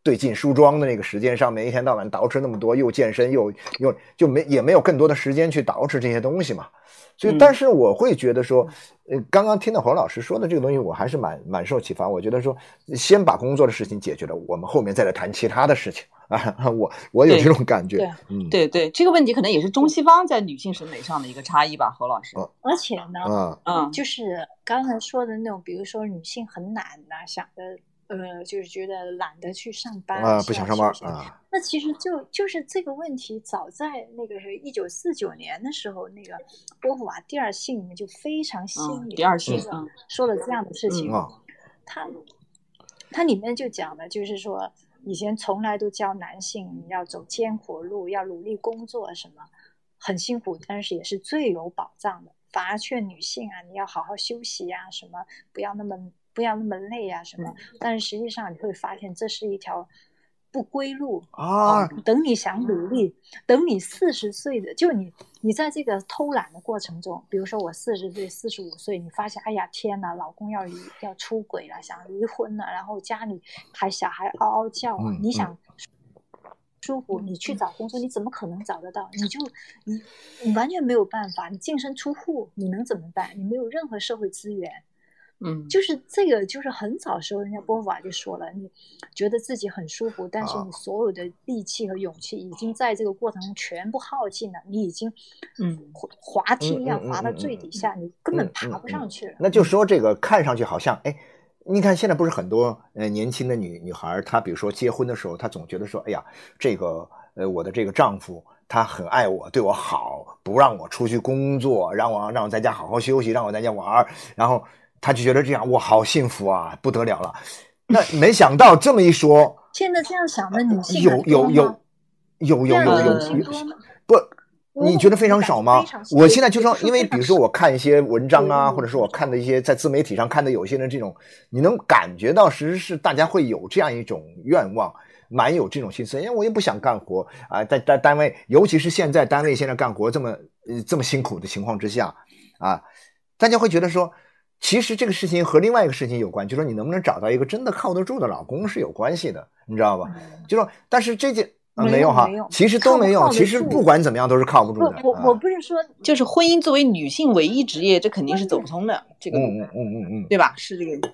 Speaker 1: 对进梳妆的那个时间上面，一天到晚捯饬那么多，又健身又又就没也没有更多的时间去捯饬这些东西嘛。所以，但是我会觉得说，呃，刚刚听到黄老师说的这个东西，我还是蛮蛮受启发。我觉得说，先把工作的事情解决了，我们后面再来谈其他的事情啊。我我有这种感觉，
Speaker 2: 嗯，对对，这个问题可能也是中西方在女性审美上的一个差异吧，何老师。
Speaker 3: 而且呢，嗯嗯，就是刚才说的那种，比如说女性很懒呐，想着。呃，就是觉得懒得去上班
Speaker 1: 啊，不想上班啊。
Speaker 3: 那其实就就是这个问题，早在那个是一九四九年的时候，那个波伏娃第二性里面就非常鲜明，
Speaker 2: 第二性
Speaker 3: 说了这样的事情。他他里面就讲了，就是说以前从来都教男性要走艰苦路，要努力工作，什么很辛苦，但是也是最有保障的。反而劝女性啊，你要好好休息呀，什么不要那么。不要那么累啊，什么？但是实际上你会发现，这是一条不归路
Speaker 1: 啊。
Speaker 3: 等你想努力，等你四十岁的，就你，你在这个偷懒的过程中，比如说我四十岁、四十五岁，你发现，哎呀，天哪，老公要离要出轨了，想离婚了，然后家里还小孩嗷嗷叫，你想舒服，你去找工作，你怎么可能找得到？你就你你完全没有办法，你净身出户，你能怎么办？你没有任何社会资源。
Speaker 2: 嗯，
Speaker 3: 就是这个，就是很早时候，人家波伏娃就说了，你觉得自己很舒服，但是你所有的力气和勇气已经在这个过程中全部耗尽了，你已经，嗯，滑梯一样滑到最底下，你根本爬不上去了。
Speaker 1: 那就说这个看上去好像，哎，你看现在不是很多呃年轻的女女孩，她比如说结婚的时候，她总觉得说，哎呀，这个呃我的这个丈夫他很爱我，对我好，不让我出去工作，让我让我在家好好休息，让我在家玩，然后。他就觉得这样，我好幸福啊，不得了了。那没想到这么一说，
Speaker 3: 现在这样想的女性
Speaker 1: 有有有有有有有不？你觉得非常少吗？我现在就说，因为比如说我看一些文章啊，或者说我看的一些在自媒体上看的有些人这种，你能感觉到，其实是大家会有这样一种愿望，蛮有这种心思。因为我也不想干活啊，在在单位，尤其是现在单位现在干活这么这么辛苦的情况之下啊，大家会觉得说。其实这个事情和另外一个事情有关，就是说你能不能找到一个真的靠得住的老公是有关系的，你知道吧？就说，但是这件。
Speaker 3: 没
Speaker 1: 有哈，其实都没有。其实不管怎么样都是靠不住的。
Speaker 3: 我我不是说，
Speaker 2: 就是婚姻作为女性唯一职业，这肯定是走不通的。这个，
Speaker 1: 嗯嗯嗯嗯，
Speaker 2: 对吧？是这个。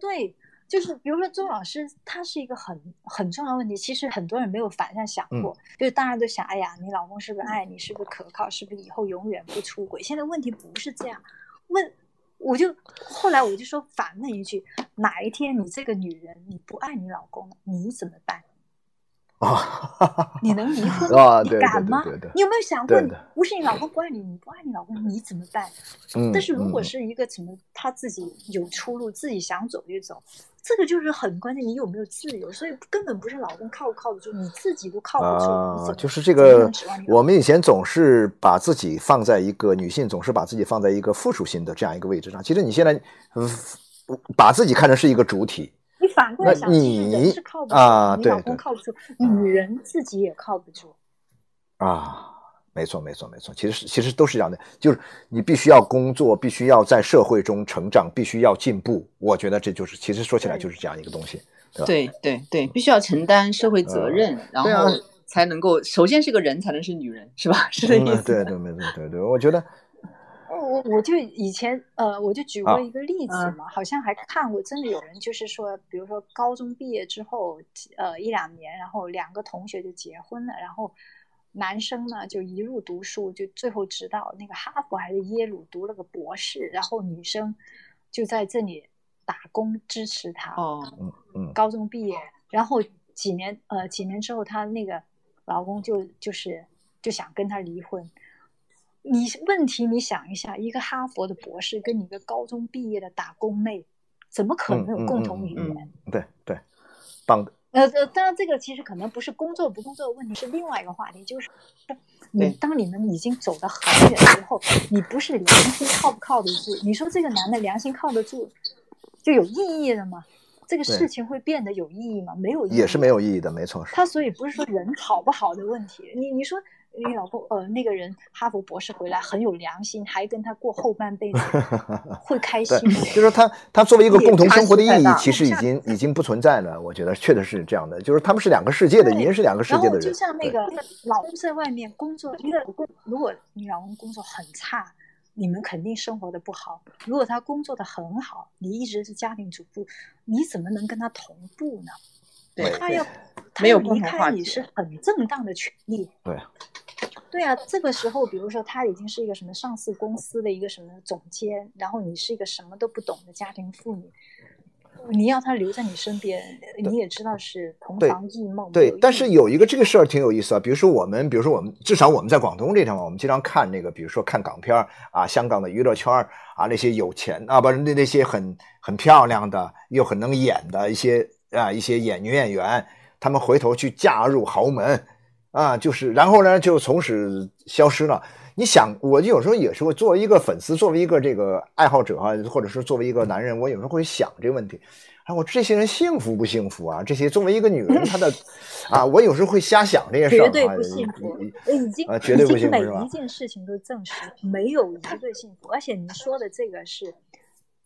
Speaker 3: 对，就是比如说周老师，他是一个很很重要的问题。其实很多人没有反向想过，就是大家都想，哎呀，你老公是不是爱你？是不是可靠？是不是以后永远不出轨？现在问题不是这样。问，我就后来我就说反问一句：哪一天你这个女人你不爱你老公，你怎么办？
Speaker 1: 啊，
Speaker 3: 你能离婚
Speaker 1: 啊？
Speaker 3: 你敢吗？你有没有想过，不是你老公不爱你，你不爱你老公，你怎么办？但是如果是一个什么，他自己有出路，自己想走就走，这个就是很关键。你有没有自由？所以根本不是老公靠不靠得住，你自己都靠不住。
Speaker 1: 啊，就是这个，我们以前总是把自己放在一个女性，总是把自己放在一个附属性的这样一个位置上。其实你现在，嗯，把自己看成是一个主体。
Speaker 3: 你反过来想，其实人是靠不住，你老公靠不住，女人自己也靠不住。
Speaker 1: 啊，没错，没错，没错。其实其实都是这样的，就是你必须要工作，必须要在社会中成长，必须要进步。我觉得这就是，其实说起来就是这样一个东西，对吧？
Speaker 2: 对对对，必须要承担社会责任，然后才能够，首先是个人，才能是女人，是吧？是这意思。
Speaker 1: 对对，没错，对对，我觉得。
Speaker 3: 我我就以前呃，我就举过一个例子嘛，好像还看过，真的有人就是说，比如说高中毕业之后，呃一两年，然后两个同学就结婚了，然后男生呢就一路读书，就最后直到那个哈佛还是耶鲁读了个博士，然后女生就在这里打工支持他。
Speaker 2: 哦，
Speaker 1: 嗯嗯。
Speaker 3: 高中毕业，然后几年呃几年之后，她那个老公就就是就想跟她离婚。你问题，你想一下，一个哈佛的博士跟你一个高中毕业的打工妹，怎么可能有共同语言？
Speaker 1: 对对，棒的。
Speaker 3: 呃呃，当然这个其实可能不是工作不工作的问题，是另外一个话题，就是你当你们已经走得很远之后，你不是良心靠不靠得住？你说这个男的良心靠得住，就有意义了吗？这个事情会变得有意义吗？没有，意义，
Speaker 1: 也是没有意义的，没错。
Speaker 3: 他所以不是说人好不好的问题，你你说。你老公呃，那个人哈佛博士回来很有良心，还跟他过后半辈子，会开心。
Speaker 1: 就是他他作为一个共同生活的意义，其实已经已经不存在了。我觉得确实是这样的，就是他们是两个世界的，已经是两个世界的人。
Speaker 3: 就像那个老公在外面工作，一个如果你老公工作很差，你们肯定生活的不好。如果他工作的很好，你一直是家庭主妇，你怎么能跟他同步呢？对他要他要离开你是很正当的权利。
Speaker 1: 对。
Speaker 3: 对啊，这个时候，比如说他已经是一个什么上市公司的一个什么总监，然后你是一个什么都不懂的家庭妇女，你要他留在你身边，你也知道是同床异梦。
Speaker 1: 对，但是有一个这个事儿挺有意思啊，比如说我们，比如说我们，至少我们在广东这地方，我们经常看那个，比如说看港片啊，香港的娱乐圈啊，那些有钱啊，不是那那些很很漂亮的又很能演的一些啊一些演女演员，他们回头去嫁入豪门。啊，就是，然后呢，就从此消失了。你想，我就有时候也是会作为一个粉丝，作为一个这个爱好者啊，或者是作为一个男人，我有时候会想这个问题：，哎，我这些人幸福不幸福啊？这些作为一个女人，她的啊，我有时候会瞎想这些事儿。
Speaker 3: 绝对不幸福，已经
Speaker 1: 啊，绝对不幸福
Speaker 3: 每一件事情都证实没有一个幸福。而且你说的这个是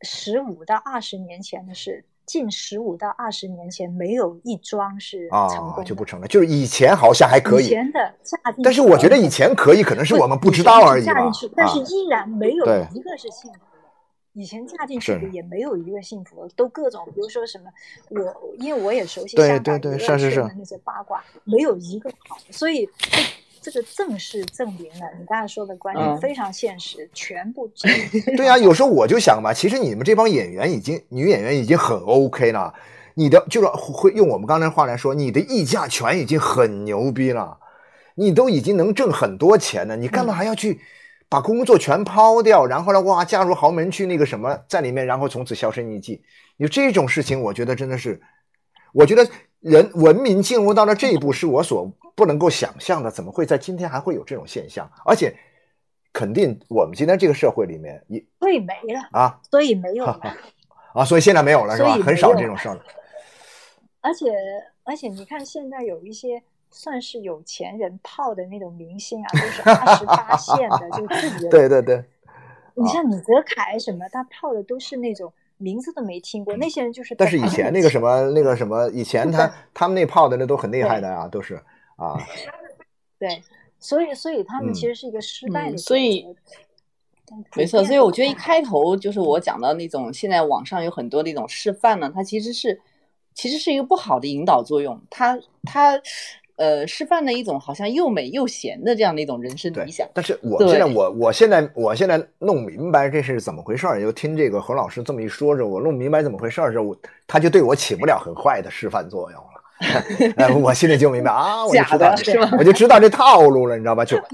Speaker 3: 十五到二十年前的事。近十五到二十年前，没有一桩是成功
Speaker 1: 就不成了。就是以前好像还可以，
Speaker 3: 以前的嫁进，
Speaker 1: 但是我觉得以前可以，可能是我们不知道而已
Speaker 3: 嫁进去，但是依然没有一个是幸福的。以前嫁进去的也没有一个幸福的，都各种，比如说什么，我因为我也熟悉香港娱乐圈的那些八卦，没有一个好的，所以。这个正式证明了你刚才说的观点非常现实，全部
Speaker 1: 对啊，有时候我就想吧，其实你们这帮演员已经女演员已经很 OK 了，你的就是会用我们刚才话来说，你的议价权已经很牛逼了，你都已经能挣很多钱了，你干嘛还要去把工作全抛掉，然后呢哇嫁入豪门去那个什么在里面，然后从此销声匿迹？有这种事情，我觉得真的是，我觉得人文明进入到了这一步，是我所。不能够想象的，怎么会在今天还会有这种现象？而且，肯定我们今天这个社会里面，也
Speaker 3: 所以没了
Speaker 1: 啊，
Speaker 3: 所以没有了
Speaker 1: 啊，所以现在没有了是吧？很少这种事儿了。
Speaker 3: 而且而且，你看现在有一些算是有钱人泡的那种明星啊，都是二十八线的，就自己
Speaker 1: 对对对
Speaker 3: 你像李泽楷什么，他泡的都是那种名字都没听过，那些人就是。
Speaker 1: 但是以前那个什么那个什么，以 前他他们那泡的那都很厉害的啊，都是啊。
Speaker 3: 对，所以所以他们其实是一个失败的。
Speaker 2: 所以。没错，所以我觉得一开头就是我讲到那种，现在网上有很多那种示范呢，它其实是其实是一个不好的引导作用，它它呃示范了一种好像又美又闲的这样的一种人生理想。
Speaker 1: 但是我现在我我现在我现在弄明白这是怎么回事儿，就听这个何老师这么一说着，我弄明白怎么回事儿之后，他就对我起不了很坏的示范作用了。哎，我心里就明白啊，我就知道，我就知道这套路了，你知道吧？就。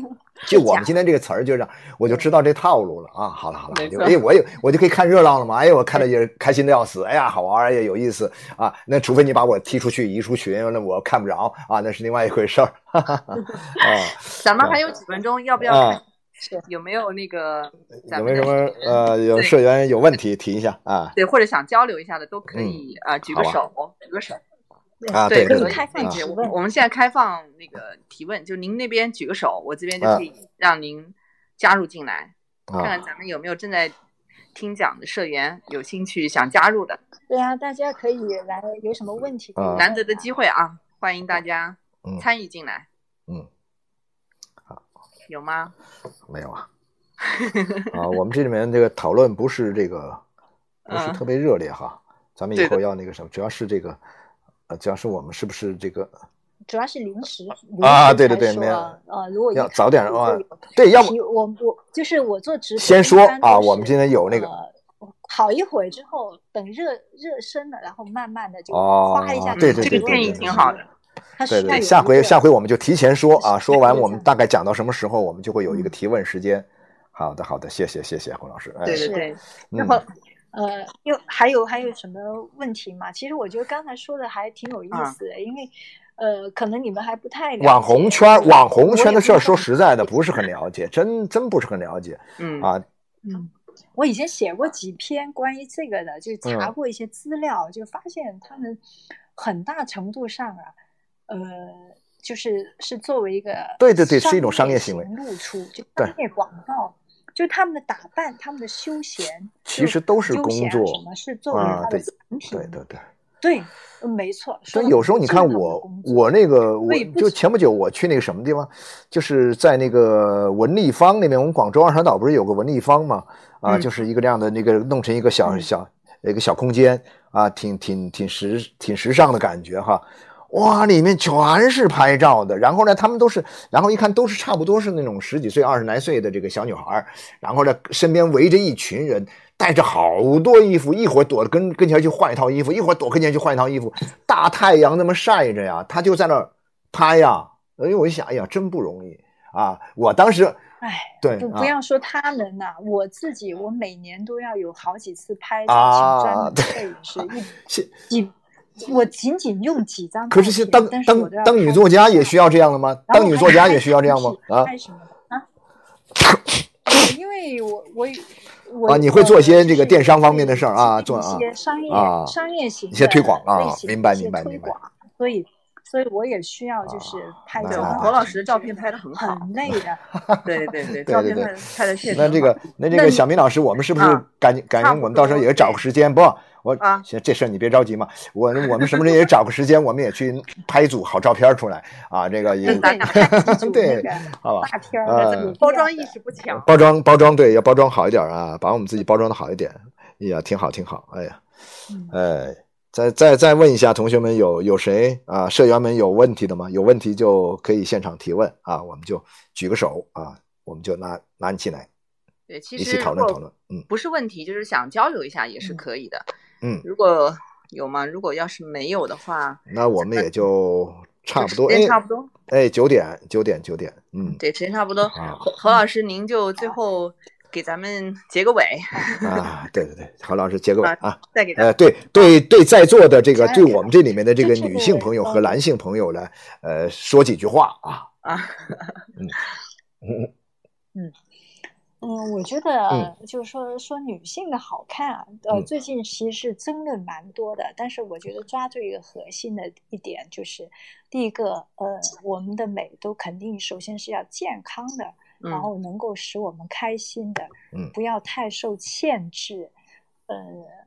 Speaker 1: 就我们今天这个词儿，就这样，我就知道这套路了啊！好了好了，哎，我也我就可以看热闹了嘛！哎呀，我看着也开心的要死！哎呀，好玩儿也有意思啊！那除非你把我踢出去移出群，那我看不着啊，那是另外一回事儿。啊，
Speaker 2: 咱们还有几分钟，要不要？有没有那个？
Speaker 1: 有没有什么呃，有社员有问题提一下啊？
Speaker 2: 对，或者想交流一下的都可以啊，举个手，举个手。
Speaker 1: 啊，对，
Speaker 2: 可以开放提问。我们现在开放那个提问，就您那边举个手，我这边就可以让您加入进来，看看咱们有没有正在听讲的社员有兴趣想加入的。
Speaker 3: 对啊，大家可以来，有什么问题？
Speaker 2: 难得的机会啊，欢迎大家参与进来。
Speaker 1: 嗯，好，
Speaker 2: 有吗？
Speaker 1: 没有啊。啊，我们这里面这个讨论不是这个，不是特别热烈哈。咱们以后要那个什么，主要是这个。呃，主要是我们是不是这个？
Speaker 3: 主要是临时
Speaker 1: 啊，对对对，没有
Speaker 3: 呃，如果
Speaker 1: 要早点啊，对，要不
Speaker 3: 我我就是我做直播，
Speaker 1: 先说啊，我们今天有那个，
Speaker 3: 好一会儿之后，等热热身了，然后慢慢的就哗一下，
Speaker 1: 对对对，
Speaker 2: 这个建议挺好的。
Speaker 1: 对对，下回下回我们就提前说啊，说完我们大概讲到什么时候，我们就会有一个提问时间。好的好的，谢谢谢谢洪老师。
Speaker 2: 哎对对对，
Speaker 3: 然后。呃，又还有还有什么问题吗？其实我觉得刚才说的还挺有意思的，因为呃，可能你们还不太了解
Speaker 1: 网红圈，网红圈的事儿，说实在的，不是很了解，真真不是很了解。
Speaker 2: 嗯
Speaker 1: 啊，
Speaker 3: 嗯，我以前写过几篇关于这个的，就查过一些资料，就发现他们很大程度上啊，呃，就是是作为一个
Speaker 1: 对对对，是一种商业行为
Speaker 3: 露出，就商业广告。就他们的打扮，他们的休闲，
Speaker 1: 其实都是工作。
Speaker 3: 什么是作为他的产品？
Speaker 1: 对对对
Speaker 3: 对，没错。
Speaker 1: 所以有时候你看我，我那个，我就前不久我去那个什么地方，就是在那个文立方那边。我们广州二沙岛不是有个文立方吗？啊，就是一个这样的那个弄成一个小小一个小空间啊，挺挺挺时挺时尚的感觉哈。哇，里面全是拍照的，然后呢，他们都是，然后一看都是差不多是那种十几岁、二十来岁的这个小女孩然后呢，身边围着一群人，带着好多衣服，一会儿躲跟跟前去换一套衣服，一会儿躲跟前去换一套衣服，大太阳那么晒着呀，他就在那儿拍呀，哎，我一想，哎呀，真不容易啊！我当时，
Speaker 3: 哎，
Speaker 1: 对，
Speaker 3: 不不要说他们呐，我自己，我每年都要有好几次拍照，请专门摄影师一 几。我仅仅用几张，
Speaker 1: 可是当当当女作家也需要这样的吗？当女作家也需要这样吗？啊？
Speaker 3: 啊？因为我我我
Speaker 1: 啊，你会做一些这个电商方面的事儿啊，做啊，
Speaker 3: 一些商业商业型
Speaker 1: 一些推广啊，明白明白明白。
Speaker 3: 所以所以我也需要就是拍照。
Speaker 2: 何老师的照片拍的很好，
Speaker 3: 很 累的。
Speaker 2: 对对对，照片拍拍的确实。
Speaker 1: 那这个那这个小明老师，我们是不是赶紧赶紧，我们到时候也找个时间不？我啊，行，这事儿你别着急嘛。我我们什么时候也找个时间，我们也去拍一组好照片出来啊。这个也 对，好吧？
Speaker 3: 大片儿，
Speaker 2: 包装意识不强。
Speaker 1: 包装包装对，要包装好一点啊，把我们自己包装的好一点。哎呀，挺好挺好。哎呀，哎，再再再问一下同学们，有有谁啊？社员们有问题的吗？有问题就可以现场提问啊，我们就举个手啊，我们就拿拿你进来，
Speaker 2: 对，其
Speaker 1: 实一起讨论讨论。嗯，
Speaker 2: 不是问题，就是想交流一下也是可以的。
Speaker 1: 嗯，
Speaker 2: 如果有吗？如果要是没有的话，
Speaker 1: 那我们也就差不多，
Speaker 2: 时间差不多。
Speaker 1: 哎，九点，九点，九点。嗯，
Speaker 2: 对，时间差不多。何何老师，您就最后给咱们结个尾。
Speaker 1: 啊，对对对，何老师结个尾啊。
Speaker 2: 再给
Speaker 1: 呃，对对对，在座的这个对我们这里面的这个女性朋友和男性朋友呢，呃，说几句话啊。
Speaker 2: 啊。
Speaker 1: 嗯
Speaker 3: 嗯 嗯。嗯，我觉得就是说说女性的好看啊，呃，最近其实是争论蛮多的。但是我觉得抓住一个核心的一点，就是第一个，呃，我们的美都肯定首先是要健康的，然后能够使我们开心的，
Speaker 1: 嗯。
Speaker 3: 不要太受限制，呃，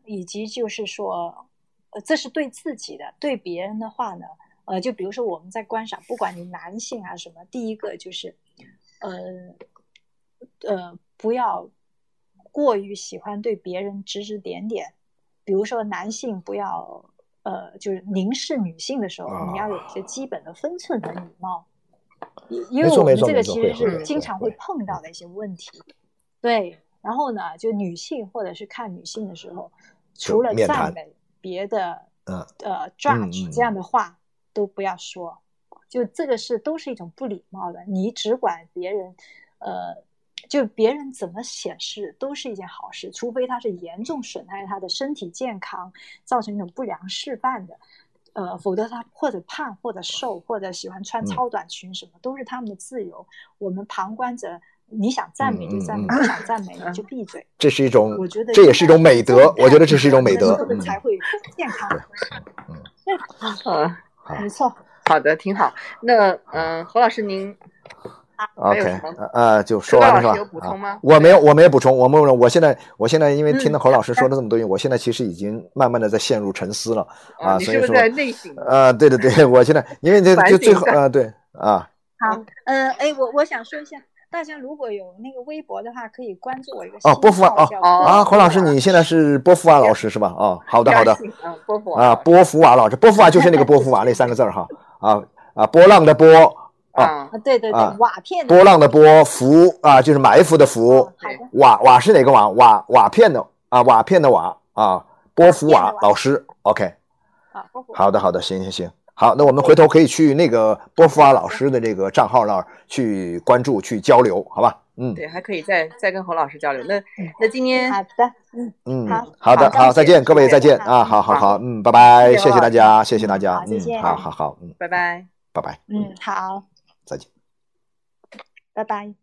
Speaker 3: 以及就是说，呃，这是对自己的，对别人的话呢，呃，就比如说我们在观赏，不管你男性啊什么，第一个就是，呃，呃，不要过于喜欢对别人指指点点，比如说男性不要。呃，就是凝视女性的时候，
Speaker 1: 啊
Speaker 3: 你要有一些基本的分寸和礼貌，因因为我们这个其实是经常会
Speaker 1: 会
Speaker 3: 碰到的一些问题。对，然后呢，就女性或者是看女性的时候，除了赞美，别的
Speaker 1: 呃
Speaker 3: 呃
Speaker 1: 嗯
Speaker 3: judge
Speaker 1: 嗯
Speaker 3: 这样的话都不要说，就这个是都是一种不礼貌的。你只管别人，呃，就别人怎么显示都是一件好事，除非他是严重损害他的身体健康，造成一种不良示范的。呃，否则他或者胖，或者瘦，或者喜欢穿
Speaker 1: 嗯
Speaker 3: 超短裙，什么、都是他们的自由。我们旁观者，你想赞美就赞美，不想赞美你 就闭嘴。
Speaker 1: 这是一种
Speaker 3: 我觉得
Speaker 1: 这也是一种美德，我觉得这是一种美德。
Speaker 3: 才会健康。对，
Speaker 2: 嗯，
Speaker 3: 没错。
Speaker 2: 好的，挺好。那嗯、呃侯老师您
Speaker 1: OK，
Speaker 2: 什么
Speaker 1: 呃呃，就说完了是吧
Speaker 2: 周老师有？补充吗
Speaker 1: 啊我没有，我没有补充。我没有我现在我现在因为听
Speaker 2: 嗯
Speaker 1: 了侯老师说了这么多，我现在其实已经慢慢的在陷入沉思了啊，所以说
Speaker 2: 你是不是在内省？
Speaker 1: 呃，对对对，我现在 因为这
Speaker 2: 反
Speaker 1: 就最后
Speaker 2: 啊
Speaker 1: 呃对啊，
Speaker 3: 好，呃，哎，我我想说一下，大家如果有那个微博的话，可以关注我一个
Speaker 1: 哦波伏娃哦啊，侯老师你现在是波伏娃老师是吧？哦，好的好的啊，波伏娃老师，波伏娃就是那个波伏娃那三个字儿哈啊啊，波浪的波啊，
Speaker 3: 对对对，
Speaker 1: 啊
Speaker 3: 瓦片的
Speaker 1: 波浪的波，伏啊就是埋伏的伏
Speaker 3: 哦，好的，
Speaker 1: 瓦瓦是哪个瓦？瓦瓦片的啊，瓦片的瓦啊，波伏
Speaker 3: 瓦瓦
Speaker 1: 老师，OK。
Speaker 3: 啊，波伏
Speaker 1: 好的，好的，行行行，好，那我们回头可以去那个波伏瓦老师的这个账号那儿去关注、去交流，好吧？嗯
Speaker 2: 对，还可以再再跟侯老师交流。那那今天
Speaker 3: 好的，嗯，
Speaker 1: 嗯
Speaker 3: 好，
Speaker 1: 好的，
Speaker 3: 好
Speaker 1: 好，再见，各位再见啊，好好
Speaker 2: 好
Speaker 1: 好，嗯，拜拜，谢谢大家，谢谢大家嗯，
Speaker 3: 见
Speaker 1: 好好好，嗯，
Speaker 2: 拜拜。
Speaker 1: 拜拜，
Speaker 3: 嗯，好，
Speaker 1: 再见。
Speaker 3: 拜拜。